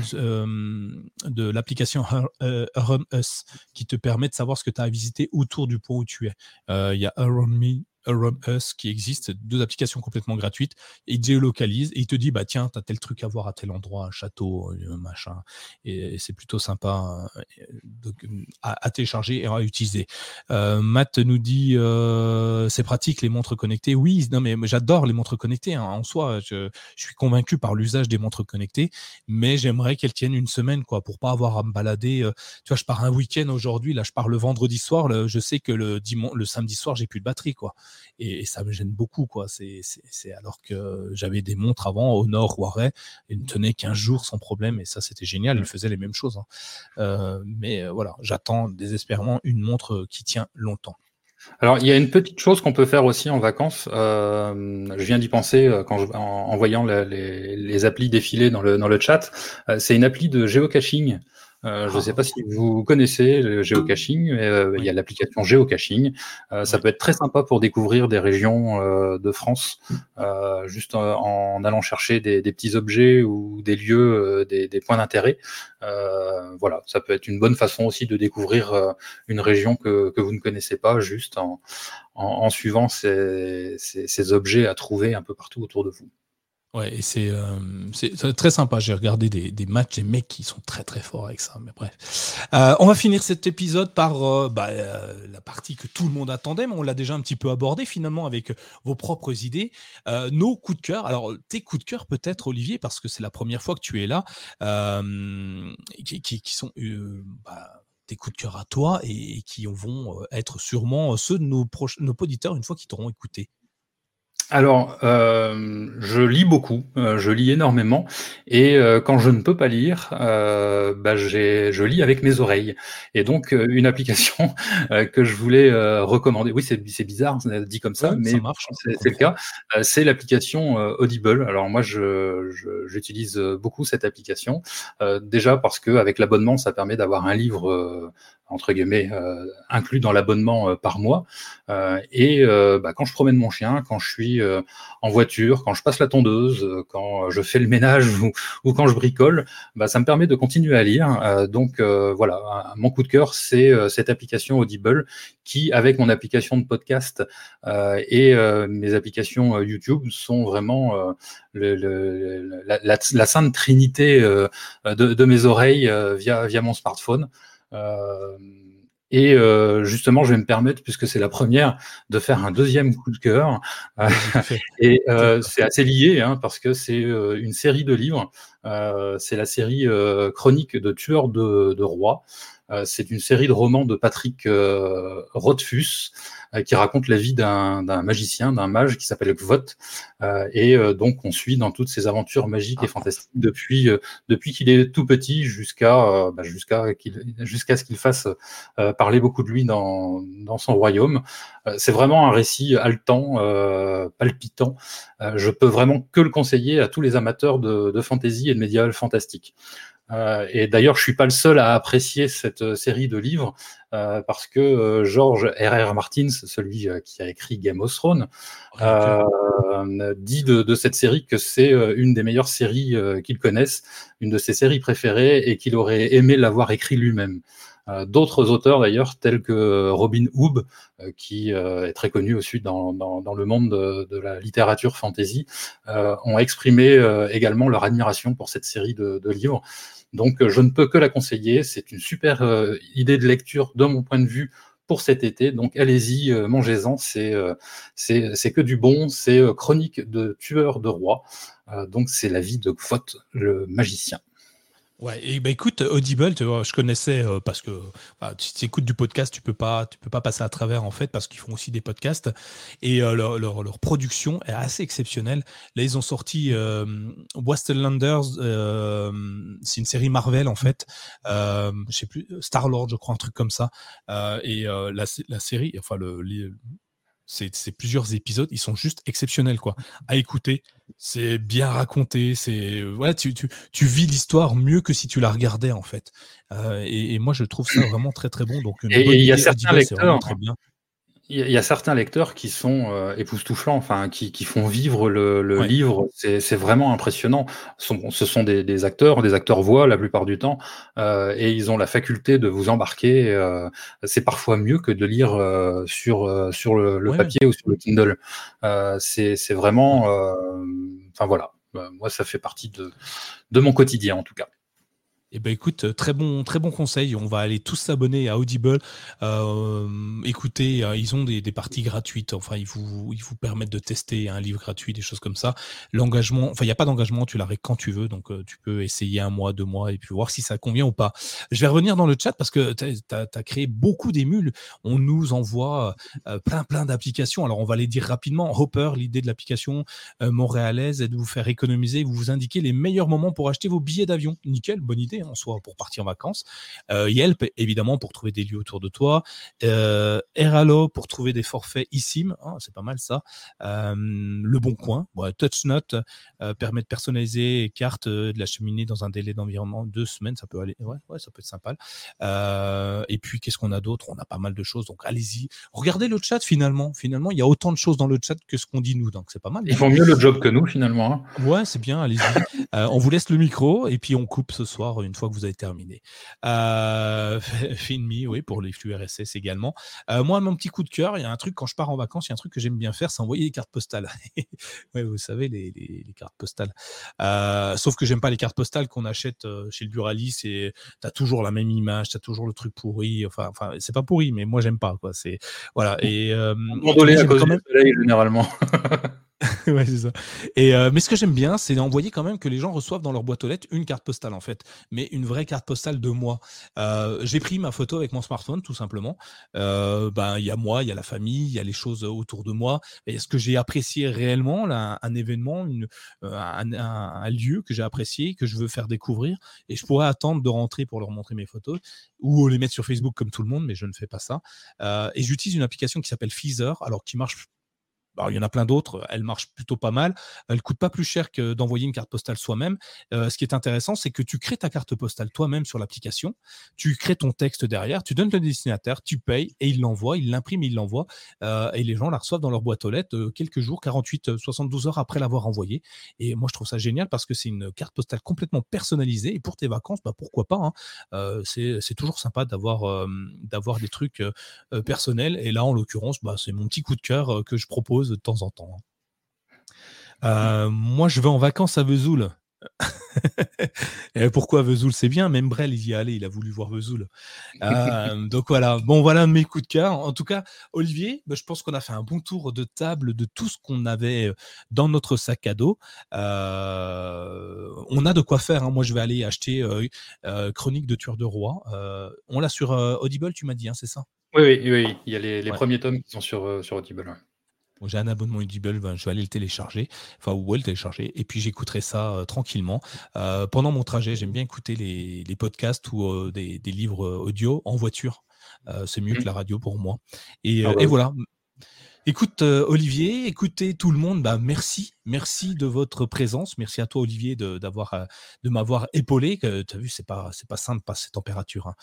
de l'application Hum Us, qui te permet de savoir ce que tu as à visiter autour du point où tu es. il y a Around Me Around Us qui existe, deux applications complètement gratuites. Et il géolocalise et il te dit bah tiens, t'as tel truc à voir à tel endroit, un château, euh, machin. Et, c'est plutôt sympa euh, à, télécharger et à utiliser. Euh, Matt nous dit c'est pratique les montres connectées. Oui, non mais j'adore les montres connectées. Hein. En soi, je, suis convaincu par l'usage des montres connectées, mais j'aimerais qu'elles tiennent une semaine quoi, pour pas avoir à me balader. tu vois, je pars un week-end aujourd'hui, là je pars le vendredi soir, je sais que le, le samedi soir j'ai plus de batterie quoi et, ça me gêne beaucoup quoi. C'est alors que j'avais des montres avant au Nord Huawei, ils ne tenaient qu'un jour sans problème et ça c'était génial. Ils faisaient les mêmes choses. Hein. Euh, mais euh, voilà, j'attends désespérément une montre qui tient longtemps. Alors, il y a une petite chose qu'on peut faire aussi en vacances. Euh, je viens d'y penser quand en, voyant les, applis défiler dans le, dans le chat. c'est une appli de géocaching euh, je ne sais pas si vous connaissez le géocaching, mais euh, il y a l'application géocaching. Euh, ça peut être très sympa pour découvrir des régions de France, juste en, allant chercher des, petits objets ou des lieux, des, points d'intérêt. voilà, ça peut être une bonne façon aussi de découvrir une région que, vous ne connaissez pas, juste en, suivant ces objets à trouver un peu partout autour de vous. Ouais, et c'est euh, très sympa. J'ai regardé des, des, matchs, des mecs qui sont très très forts avec ça. Mais bref, euh, on va finir cet épisode par euh, bah, euh, la partie que tout le monde attendait, mais on l'a déjà un petit peu abordé finalement avec vos propres idées, nos coups de cœur. Alors tes coups de cœur peut-être, Olivier, parce que c'est la première fois que tu es là, qui, qui, qui, sont bah, tes coups de cœur à toi et, qui vont être sûrement ceux de nos, nos auditeurs une fois qu'ils t'auront écouté. Alors, euh, je lis beaucoup, euh, je lis énormément, et euh, quand je ne peux pas lire, bah, je lis avec mes oreilles. Et donc, une application que je voulais recommander, oui, c'est bizarre dit comme ça, mais c'est le cas, c'est l'application Audible. Alors moi, j'utilise beaucoup cette application, déjà parce que avec l'abonnement, ça permet d'avoir un livre entre guillemets euh, inclus dans l'abonnement euh, par mois. Euh, et bah, quand je promène mon chien, quand je suis en voiture, quand je passe la tondeuse, quand je fais le ménage ou, quand je bricole, bah, ça me permet de continuer à lire. donc voilà, mon coup de cœur, c'est cette application Audible qui, avec mon application de podcast et mes applications YouTube, sont vraiment le, la, sainte trinité de, de, mes oreilles via, via mon smartphone. Euh, et euh, justement, je vais me permettre, puisque c'est la première, de faire un deuxième coup de cœur. et euh, c'est assez lié, hein, parce que c'est une série de livres. c'est la série Chronique de tueurs de, de rois. C'est une série de romans de Patrick Rothfuss. Euh, qui raconte la vie d'un magicien, d'un mage qui s'appelle Kvot. Euh, et euh, donc, on suit dans toutes ses aventures magiques et ah. fantastiques depuis, depuis qu'il est tout petit jusqu'à bah, jusqu'à qu'il jusqu'à ce qu'il fasse parler beaucoup de lui dans, dans son royaume. C'est vraiment un récit haletant, palpitant. je peux vraiment que le conseiller à tous les amateurs de, de fantasy et de médiéval fantastique. Euh, et d'ailleurs, je suis pas le seul à apprécier cette euh, série de livres euh, parce que George R.R. Martins, celui qui a écrit Game of Thrones, dit de, cette série que c'est une des meilleures séries qu'il connaisse, une de ses séries préférées et qu'il aurait aimé l'avoir écrit lui-même. D'autres auteurs d'ailleurs, tels que Robin Hood, qui est très connu aussi dans, dans, le monde de, la littérature fantasy, ont exprimé également leur admiration pour cette série de, de livres. Donc, euh, je ne peux que la conseiller. C'est une super euh, idée de lecture de mon point de vue pour cet été. Donc, allez-y, euh, mangez-en. C'est c'est que du bon. C'est chronique de tueur de rois. donc, c'est la vie de Kvot, le magicien. Ouais, et bah écoute, Audible, je connaissais euh, parce que bah, tu écoutes du podcast, tu peux pas, tu peux pas passer à travers en fait parce qu'ils font aussi des podcasts et euh, leur, leur, production est assez exceptionnelle. Là, ils ont sorti euh, Wastelanders, euh, c'est une série Marvel en fait, je sais plus, Star Lord, je crois, un truc comme ça. et la, la, série, enfin le, c'est plusieurs épisodes, ils sont juste exceptionnels quoi. À écouter, c'est bien raconté, c'est voilà, tu, tu, tu vis l'histoire mieux que si tu la regardais en fait. Euh, et, et, moi je trouve ça vraiment très très bon. Donc et il y a certains lecteurs, très bien il y, a certains lecteurs qui sont euh, époustouflants, enfin, qui, qui, font vivre le, le livre. C'est vraiment impressionnant. Ce sont des, des, acteurs, des acteurs voix la plupart du temps, euh, et ils ont la faculté de vous embarquer. Euh, c'est parfois mieux que de lire euh, sur euh, sur le, le papier ou sur le Kindle. C'est vraiment, enfin voilà. Moi, ça fait partie de de mon quotidien en tout cas. Eh ben écoute, euh, très bon, très bon conseil. On va aller tous s'abonner à Audible. Euh, écoutez, euh, ils ont des, parties gratuites. Enfin, ils vous, ils vous permettent de tester un livre gratuit, des choses comme ça. L'engagement, enfin, il n'y a pas d'engagement. Tu l'arrêtes quand tu veux, donc tu peux essayer un mois, deux mois et puis voir si ça convient ou pas. Je vais revenir dans le chat parce que tu as, créé beaucoup d'émules. On nous envoie plein, plein d'applications. Alors, on va les dire rapidement. Hopper, l'idée de l'application montréalaise est de vous faire économiser. Vous vous indiquez les meilleurs moments pour acheter vos billets d'avion. Nickel, bonne idée en soi pour partir en vacances. Euh, Yelp, évidemment, pour trouver des lieux autour de toi. Euh, Eralo pour trouver des forfaits eSIM, hein, c'est pas mal ça. Euh, le Bon Coin, TouchNote euh, permet de personnaliser les cartes de la cheminée dans un délai d'environ deux semaines, ça peut aller, ouais, ouais ça peut être sympa. et puis, qu'est-ce qu'on a d'autre? On a pas mal de choses, donc allez-y. Regardez le chat finalement. Finalement, il y a autant de choses dans le chat que ce qu'on dit nous, donc c'est pas mal. Ils font mieux le job que nous finalement. Hein. Ouais, c'est bien, allez-y. on vous laisse le micro et puis on coupe ce soir une fois que vous avez terminé. Euh, Finmi, oui, pour les flux RSS également. Euh, moi, mon petit coup de cœur, il y a un truc quand je pars en vacances, il y a un truc que j'aime bien faire, c'est envoyer des cartes postales. ouais, vous savez, les, les, cartes postales. Euh, sauf que j'aime pas les cartes postales qu'on achète euh, chez le Buralis et tu as toujours la même image, tu as toujours le truc pourri. Enfin, enfin c'est pas pourri, mais moi, j'aime pas. Quoi. C'est, voilà. Et, euh, à cause du soleil, généralement. ouais, c'est ça. Euh, mais ce que j'aime bien, c'est d'envoyer quand même que les gens reçoivent dans leur boîte aux lettres une carte postale en fait, mais une vraie carte postale de moi. Euh, j'ai pris ma photo avec mon smartphone tout simplement. Euh, ben il y a moi, il y a la famille, il y a les choses autour de moi. Et ce que j'ai apprécié réellement, là, un événement, un, un, lieu que j'ai apprécié, que je veux faire découvrir, et je pourrais attendre de rentrer pour leur montrer mes photos ou les mettre sur Facebook comme tout le monde, mais je ne fais pas ça. et j'utilise une application qui s'appelle Feezer, alors qui marche il y en a plein d'autres, elle marche plutôt pas mal. Elle coûte pas plus cher que d'envoyer une carte postale soi-même. Euh, ce qui est intéressant, c'est que tu crées ta carte postale toi-même sur l'application, tu crées ton texte derrière, tu donnes le destinataire, tu payes et il l'envoie, il l'imprime, il l'envoie euh, et les gens la reçoivent dans leur boîte aux lettres euh, quelques jours, 48, 72 heures après l'avoir envoyé. Et moi, je trouve ça génial parce que c'est une carte postale complètement personnalisée et pour tes vacances, bah, pourquoi pas hein. C'est toujours sympa d'avoir d'avoir des trucs personnels et là, en l'occurrence, bah, c'est mon petit coup de cœur que je propose de temps en temps. Euh, moi, je vais en vacances à Vesoul. Pourquoi Vesoul C'est bien, même Brel, il y est allé, il a voulu voir Vesoul. Euh, donc voilà, bon, voilà mes coups de cœur. En tout cas, Olivier, bah, je pense qu'on a fait un bon tour de table de tout ce qu'on avait euh, dans notre sac à dos. on a de quoi faire. Hein. Moi, je vais aller acheter Chronique de Tueur de Roi. on l'a sur Audible, tu m'as dit, hein, c'est ça? Oui, oui, oui, il y a les, premiers tomes qui sont sur, sur Audible j'ai un abonnement Audible, ben, je vais aller le télécharger, enfin, ou le télécharger, et puis j'écouterai ça euh, tranquillement. Euh, pendant mon trajet, j'aime bien écouter les, podcasts ou euh, des, livres audio en voiture. c'est mieux que mmh. la radio pour moi. Et, ah bah et voilà. Écoute, Olivier, écoutez tout le monde, bah, merci Merci de votre présence. Merci à toi, Olivier, de, euh, m'avoir épaulé. Tu as vu, c'est pas, c'est pas simple, pas ces températures. Hein.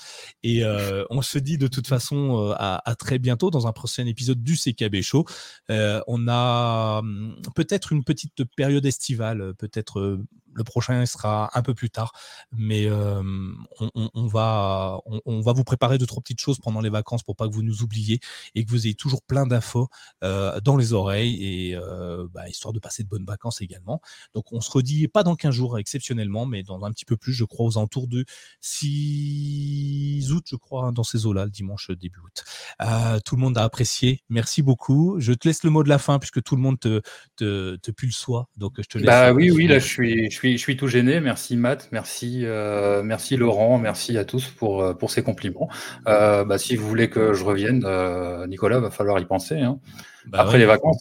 Et euh, on se dit de toute façon euh, à, très bientôt dans un prochain épisode du CKB Show. on a hum, peut-être une petite période estivale, peut-être le prochain sera un peu plus tard, mais on, va, on, va vous préparer de trois petites choses pendant les vacances pour pas que vous nous oubliez et que vous ayez toujours plein d'infos dans les oreilles et bah, histoire de passer de bonnes vacances également. Donc on se redit pas dans 15 jours exceptionnellement, mais dans un petit peu plus, je crois, aux alentours de 6 août, je crois, hein, dans ces eaux-là, le dimanche début août. Euh, tout le monde a apprécié. Merci beaucoup. Je te laisse le mot de la fin puisque tout le monde te, te, te pue le soie. Donc je te laisse. Bah oui, oui, là je suis, je suis, je suis tout gêné. Merci Matt, merci, euh, merci Laurent, merci à tous pour, euh, pour ces compliments. bah, si vous voulez que je revienne, Nicolas, va falloir y penser. Hein. Bah Après les vacances.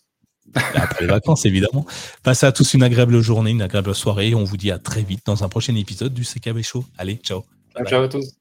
Après les vacances, évidemment. Passez à tous une agréable journée, une agréable soirée. On vous dit à très vite dans un prochain épisode du CKB Show. Allez, ciao. Ciao, à tous.